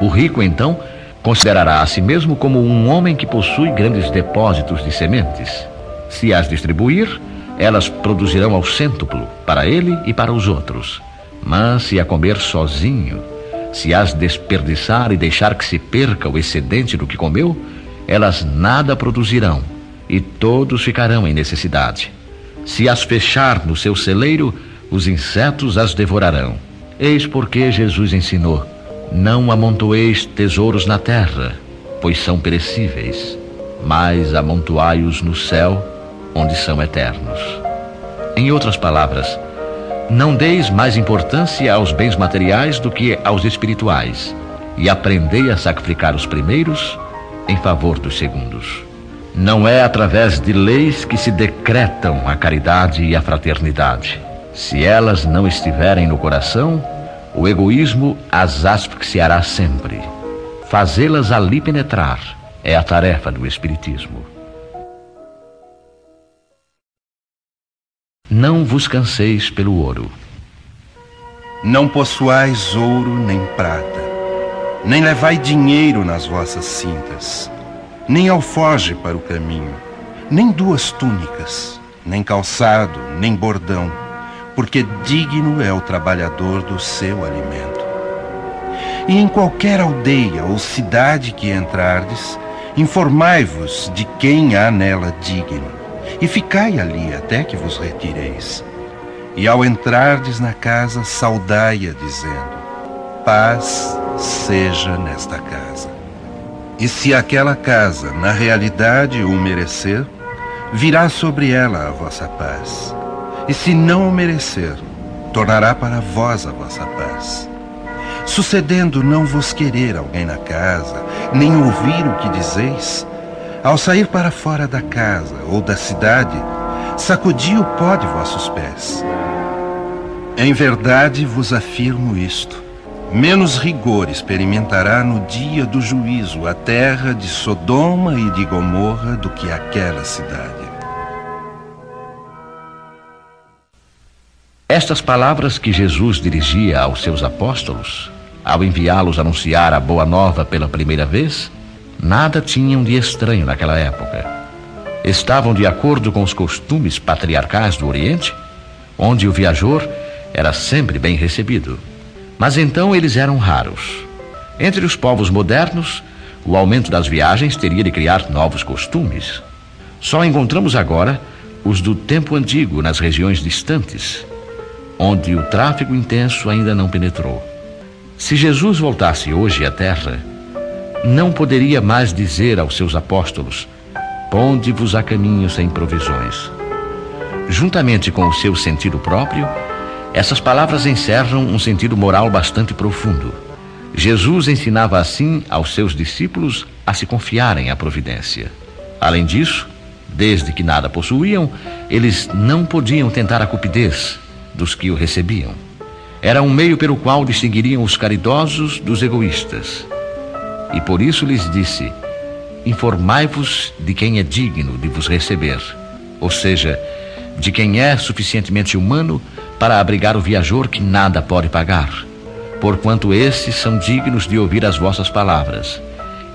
O rico, então, considerará a si mesmo como um homem que possui grandes depósitos de sementes. Se as distribuir, elas produzirão ao cêntuplo, para ele e para os outros. Mas se a comer sozinho, se as desperdiçar e deixar que se perca o excedente do que comeu, elas nada produzirão, e todos ficarão em necessidade. Se as fechar no seu celeiro, os insetos as devorarão. Eis porque Jesus ensinou: Não amontoeis tesouros na terra, pois são perecíveis, mas amontoai-os no céu, onde são eternos. Em outras palavras, não deis mais importância aos bens materiais do que aos espirituais, e aprendei a sacrificar os primeiros em favor dos segundos. Não é através de leis que se decretam a caridade e a fraternidade. Se elas não estiverem no coração, o egoísmo as asfixiará sempre. Fazê-las ali penetrar é a tarefa do Espiritismo. Não vos canseis pelo ouro. Não possuais ouro nem prata, nem levai dinheiro nas vossas cintas, nem alforge para o caminho, nem duas túnicas, nem calçado, nem bordão, porque digno é o trabalhador do seu alimento. E em qualquer aldeia ou cidade que entrardes, informai-vos de quem há nela digno e ficai ali até que vos retireis. E ao entrardes na casa, saudai-a, dizendo: Paz seja nesta casa. E se aquela casa, na realidade, o merecer, virá sobre ela a vossa paz. E se não o merecer, tornará para vós a vossa paz. Sucedendo não vos querer alguém na casa, nem ouvir o que dizeis, ao sair para fora da casa ou da cidade, sacudi o pó de vossos pés. Em verdade vos afirmo isto: menos rigor experimentará no dia do juízo a terra de Sodoma e de Gomorra do que aquela cidade. Estas palavras que Jesus dirigia aos seus apóstolos, ao enviá-los anunciar a boa nova pela primeira vez, nada tinham de estranho naquela época. Estavam de acordo com os costumes patriarcais do Oriente, onde o viajor era sempre bem recebido. Mas então eles eram raros. Entre os povos modernos, o aumento das viagens teria de criar novos costumes. Só encontramos agora os do tempo antigo nas regiões distantes, onde o tráfego intenso ainda não penetrou. Se Jesus voltasse hoje à Terra, não poderia mais dizer aos seus apóstolos: Ponde-vos a caminho sem provisões. Juntamente com o seu sentido próprio, essas palavras encerram um sentido moral bastante profundo. Jesus ensinava assim aos seus discípulos a se confiarem à providência. Além disso, desde que nada possuíam, eles não podiam tentar a cupidez dos que o recebiam. Era um meio pelo qual distinguiriam os caridosos dos egoístas e por isso lhes disse: Informai-vos de quem é digno de vos receber, ou seja, de quem é suficientemente humano para abrigar o viajor que nada pode pagar, porquanto esses são dignos de ouvir as vossas palavras,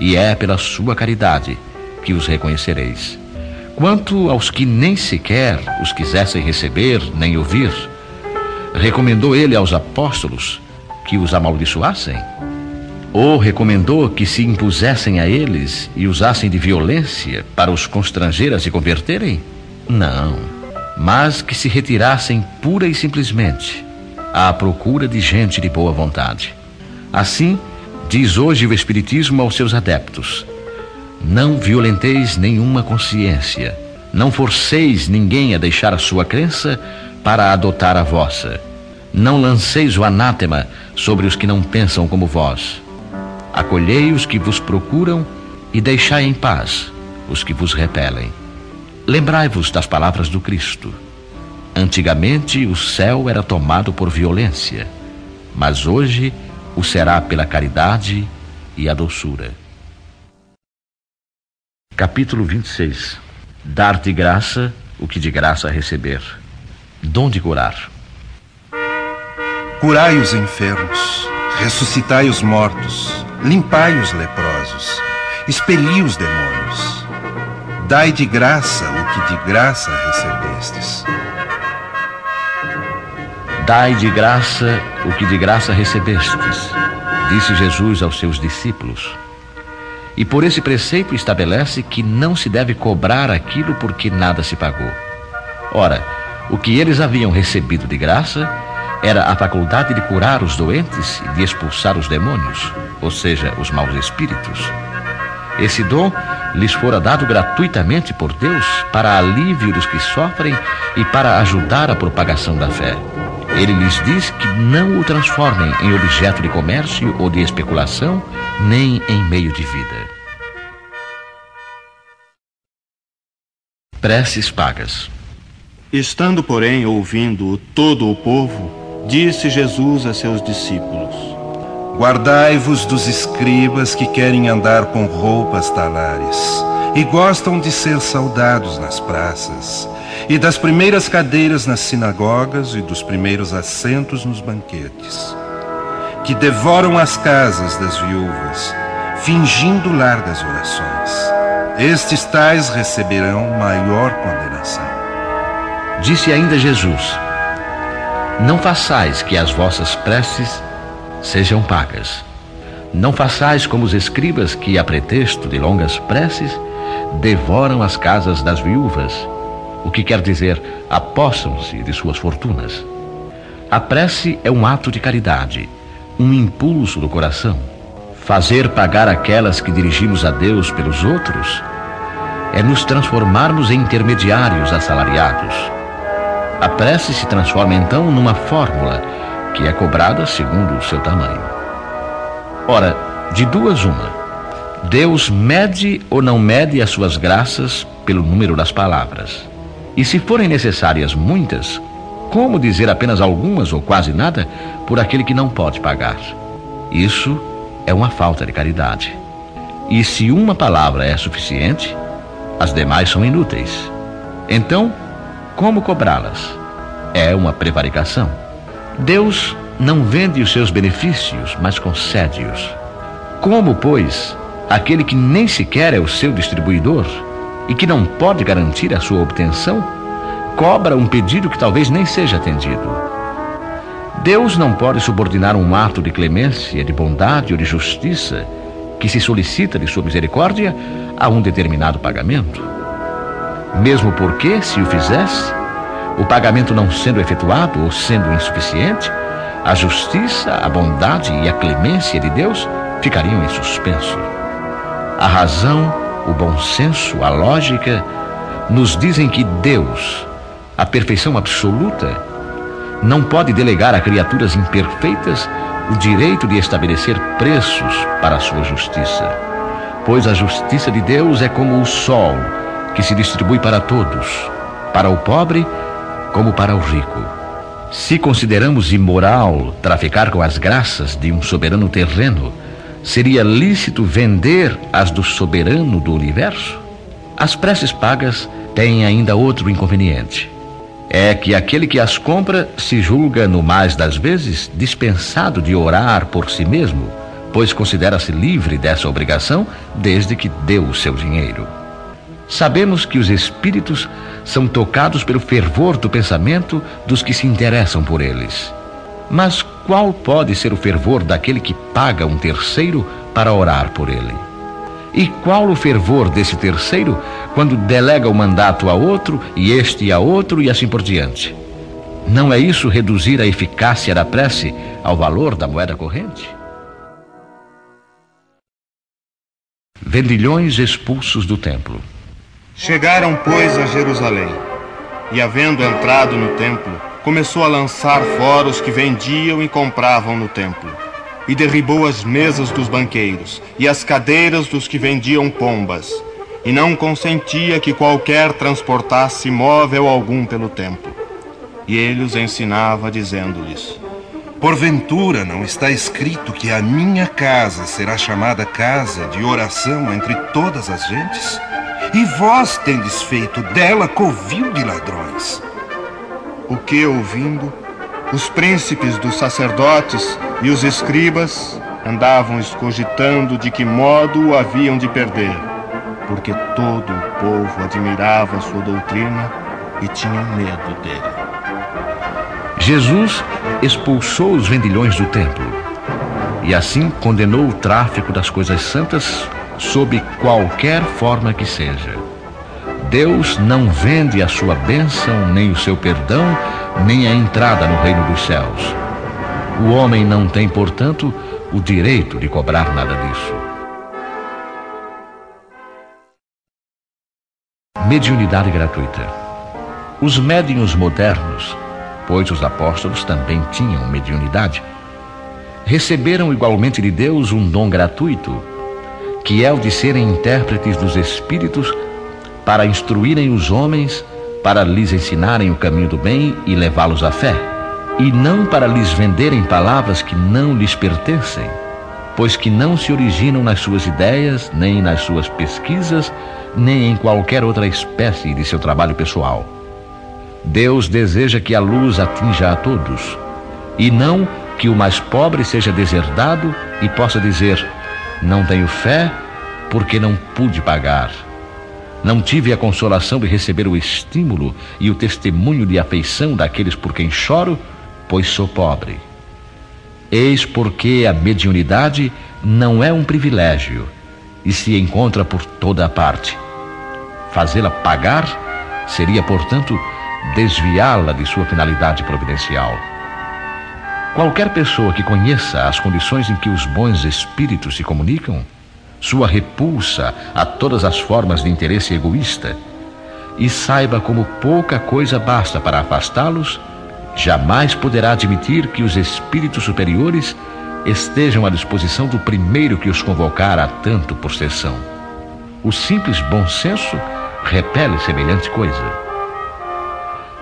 e é pela sua caridade que os reconhecereis. Quanto aos que nem sequer os quisessem receber nem ouvir, recomendou ele aos apóstolos que os amaldiçoassem? Ou recomendou que se impusessem a eles e usassem de violência para os constranger a se converterem? Não, mas que se retirassem pura e simplesmente à procura de gente de boa vontade. Assim, diz hoje o Espiritismo aos seus adeptos: Não violenteis nenhuma consciência, não forceis ninguém a deixar a sua crença para adotar a vossa. Não lanceis o anátema sobre os que não pensam como vós Acolhei os que vos procuram e deixai em paz os que vos repelem. Lembrai-vos das palavras do Cristo. Antigamente o céu era tomado por violência, mas hoje o será pela caridade e a doçura. Capítulo 26 Dar de graça o que de graça receber. Dom de curar. Curai os enfermos, ressuscitai os mortos limpai os leprosos, expeli os demônios. Dai de graça o que de graça recebestes. Dai de graça o que de graça recebestes, disse Jesus aos seus discípulos. E por esse preceito estabelece que não se deve cobrar aquilo porque nada se pagou. Ora, o que eles haviam recebido de graça era a faculdade de curar os doentes e de expulsar os demônios, ou seja, os maus espíritos. Esse dom lhes fora dado gratuitamente por Deus para alívio dos que sofrem e para ajudar a propagação da fé. Ele lhes diz que não o transformem em objeto de comércio ou de especulação, nem em meio de vida. Preces pagas. Estando, porém, ouvindo todo o povo, disse Jesus a seus discípulos: Guardai-vos dos escribas que querem andar com roupas talares e gostam de ser saudados nas praças, e das primeiras cadeiras nas sinagogas e dos primeiros assentos nos banquetes, que devoram as casas das viúvas, fingindo largas orações. Estes tais receberão maior condenação. Disse ainda Jesus: Não façais que as vossas preces sejam pagas. Não façais como os escribas que, a pretexto de longas preces, devoram as casas das viúvas, o que quer dizer, apossam-se de suas fortunas. A prece é um ato de caridade, um impulso do coração. Fazer pagar aquelas que dirigimos a Deus pelos outros é nos transformarmos em intermediários assalariados. A prece se transforma então numa fórmula que é cobrada segundo o seu tamanho. Ora, de duas uma. Deus mede ou não mede as suas graças pelo número das palavras. E se forem necessárias muitas, como dizer apenas algumas ou quase nada por aquele que não pode pagar? Isso é uma falta de caridade. E se uma palavra é suficiente, as demais são inúteis. Então, como cobrá-las? É uma prevaricação. Deus não vende os seus benefícios, mas concede-os. Como, pois, aquele que nem sequer é o seu distribuidor e que não pode garantir a sua obtenção, cobra um pedido que talvez nem seja atendido. Deus não pode subordinar um ato de clemência, de bondade ou de justiça que se solicita de sua misericórdia a um determinado pagamento. Mesmo porque, se o fizesse, o pagamento não sendo efetuado ou sendo insuficiente, a justiça, a bondade e a clemência de Deus ficariam em suspenso. A razão, o bom senso, a lógica nos dizem que Deus, a perfeição absoluta, não pode delegar a criaturas imperfeitas o direito de estabelecer preços para a sua justiça. Pois a justiça de Deus é como o sol, que se distribui para todos, para o pobre como para o rico. Se consideramos imoral traficar com as graças de um soberano terreno, Seria lícito vender as do soberano do universo? As preces pagas têm ainda outro inconveniente. É que aquele que as compra se julga, no mais das vezes, dispensado de orar por si mesmo, pois considera-se livre dessa obrigação desde que deu o seu dinheiro. Sabemos que os espíritos são tocados pelo fervor do pensamento dos que se interessam por eles. Mas qual pode ser o fervor daquele que paga um terceiro para orar por ele? E qual o fervor desse terceiro quando delega o mandato a outro e este a outro e assim por diante? Não é isso reduzir a eficácia da prece ao valor da moeda corrente? Vendilhões expulsos do templo. Chegaram, pois, a Jerusalém, e havendo entrado no templo, começou a lançar fora os que vendiam e compravam no templo. E derribou as mesas dos banqueiros e as cadeiras dos que vendiam pombas. E não consentia que qualquer transportasse móvel algum pelo templo. E ele os ensinava, dizendo-lhes: Porventura não está escrito que a minha casa será chamada casa de oração entre todas as gentes? E vós tendes feito dela covil de ladrões. O que, ouvindo, os príncipes dos sacerdotes e os escribas andavam escogitando de que modo o haviam de perder, porque todo o povo admirava sua doutrina e tinha medo dele. Jesus expulsou os vendilhões do templo e assim condenou o tráfico das coisas santas sob qualquer forma que seja. Deus não vende a sua bênção, nem o seu perdão, nem a entrada no reino dos céus. O homem não tem, portanto, o direito de cobrar nada disso. Mediunidade gratuita. Os médiuns modernos, pois os apóstolos também tinham mediunidade, receberam igualmente de Deus um dom gratuito, que é o de serem intérpretes dos Espíritos para instruírem os homens, para lhes ensinarem o caminho do bem e levá-los à fé e não para lhes venderem palavras que não lhes pertencem, pois que não se originam nas suas ideias, nem nas suas pesquisas, nem em qualquer outra espécie de seu trabalho pessoal. Deus deseja que a luz atinja a todos, e não que o mais pobre seja deserdado e possa dizer: Não tenho fé porque não pude pagar. Não tive a consolação de receber o estímulo e o testemunho de afeição daqueles por quem choro pois sou pobre. Eis porque a mediunidade não é um privilégio e se encontra por toda a parte. Fazê-la pagar seria, portanto, desviá-la de sua finalidade providencial. Qualquer pessoa que conheça as condições em que os bons espíritos se comunicam, sua repulsa a todas as formas de interesse egoísta, e saiba como pouca coisa basta para afastá-los, jamais poderá admitir que os espíritos superiores estejam à disposição do primeiro que os convocar a tanto possessão. O simples bom senso repele semelhante coisa.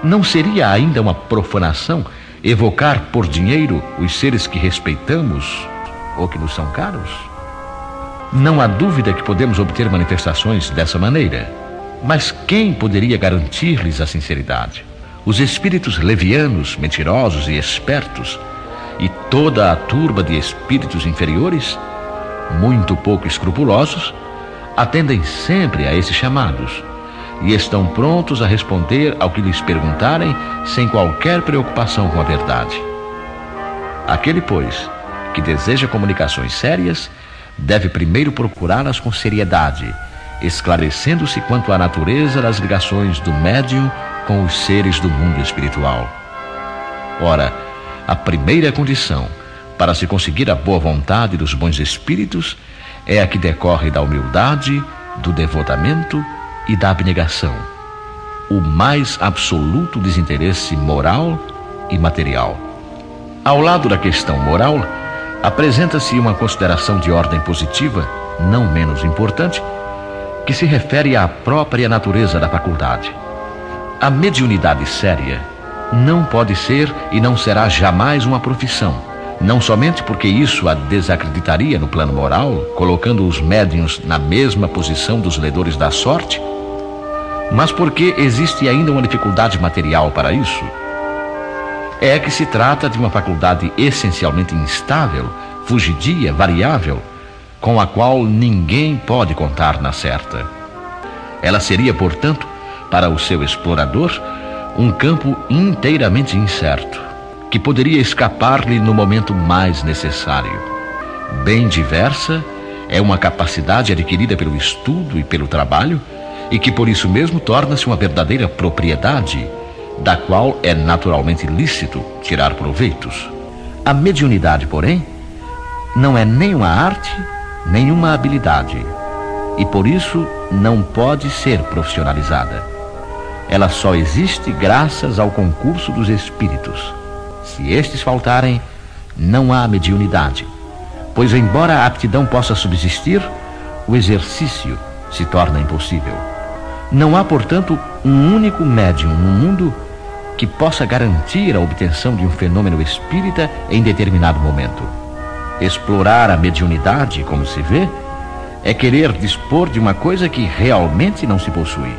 Não seria ainda uma profanação evocar por dinheiro os seres que respeitamos ou que nos são caros? Não há dúvida que podemos obter manifestações dessa maneira, mas quem poderia garantir-lhes a sinceridade? os espíritos levianos, mentirosos e espertos, e toda a turba de espíritos inferiores, muito pouco escrupulosos, atendem sempre a esses chamados e estão prontos a responder ao que lhes perguntarem sem qualquer preocupação com a verdade. Aquele, pois, que deseja comunicações sérias, deve primeiro procurá-las com seriedade, esclarecendo-se quanto à natureza das ligações do médium com os seres do mundo espiritual. Ora, a primeira condição para se conseguir a boa vontade dos bons espíritos é a que decorre da humildade, do devotamento e da abnegação, o mais absoluto desinteresse moral e material. Ao lado da questão moral, apresenta-se uma consideração de ordem positiva, não menos importante, que se refere à própria natureza da faculdade. A mediunidade séria não pode ser e não será jamais uma profissão. Não somente porque isso a desacreditaria no plano moral, colocando os médiuns na mesma posição dos ledores da sorte, mas porque existe ainda uma dificuldade material para isso. É que se trata de uma faculdade essencialmente instável, fugidia, variável, com a qual ninguém pode contar na certa. Ela seria, portanto, para o seu explorador, um campo inteiramente incerto, que poderia escapar-lhe no momento mais necessário. Bem diversa, é uma capacidade adquirida pelo estudo e pelo trabalho, e que por isso mesmo torna-se uma verdadeira propriedade, da qual é naturalmente lícito tirar proveitos. A mediunidade, porém, não é nem uma arte, nem uma habilidade, e por isso não pode ser profissionalizada. Ela só existe graças ao concurso dos espíritos. Se estes faltarem, não há mediunidade, pois, embora a aptidão possa subsistir, o exercício se torna impossível. Não há, portanto, um único médium no mundo que possa garantir a obtenção de um fenômeno espírita em determinado momento. Explorar a mediunidade, como se vê, é querer dispor de uma coisa que realmente não se possui.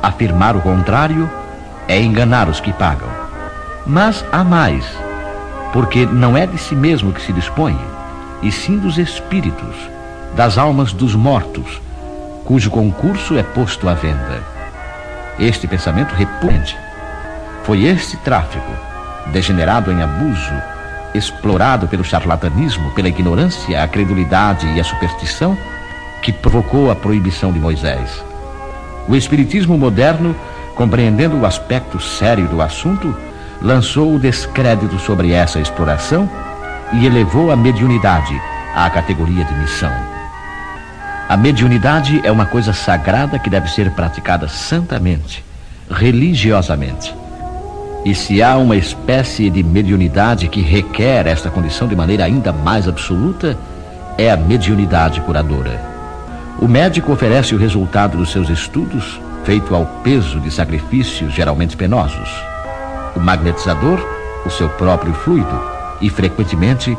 Afirmar o contrário é enganar os que pagam. Mas há mais, porque não é de si mesmo que se dispõe, e sim dos espíritos, das almas dos mortos, cujo concurso é posto à venda. Este pensamento repugnante foi este tráfico degenerado em abuso, explorado pelo charlatanismo, pela ignorância, a credulidade e a superstição, que provocou a proibição de Moisés. O Espiritismo moderno, compreendendo o aspecto sério do assunto, lançou o descrédito sobre essa exploração e elevou a mediunidade à categoria de missão. A mediunidade é uma coisa sagrada que deve ser praticada santamente, religiosamente. E se há uma espécie de mediunidade que requer esta condição de maneira ainda mais absoluta, é a mediunidade curadora. O médico oferece o resultado dos seus estudos, feito ao peso de sacrifícios geralmente penosos. O magnetizador, o seu próprio fluido, e frequentemente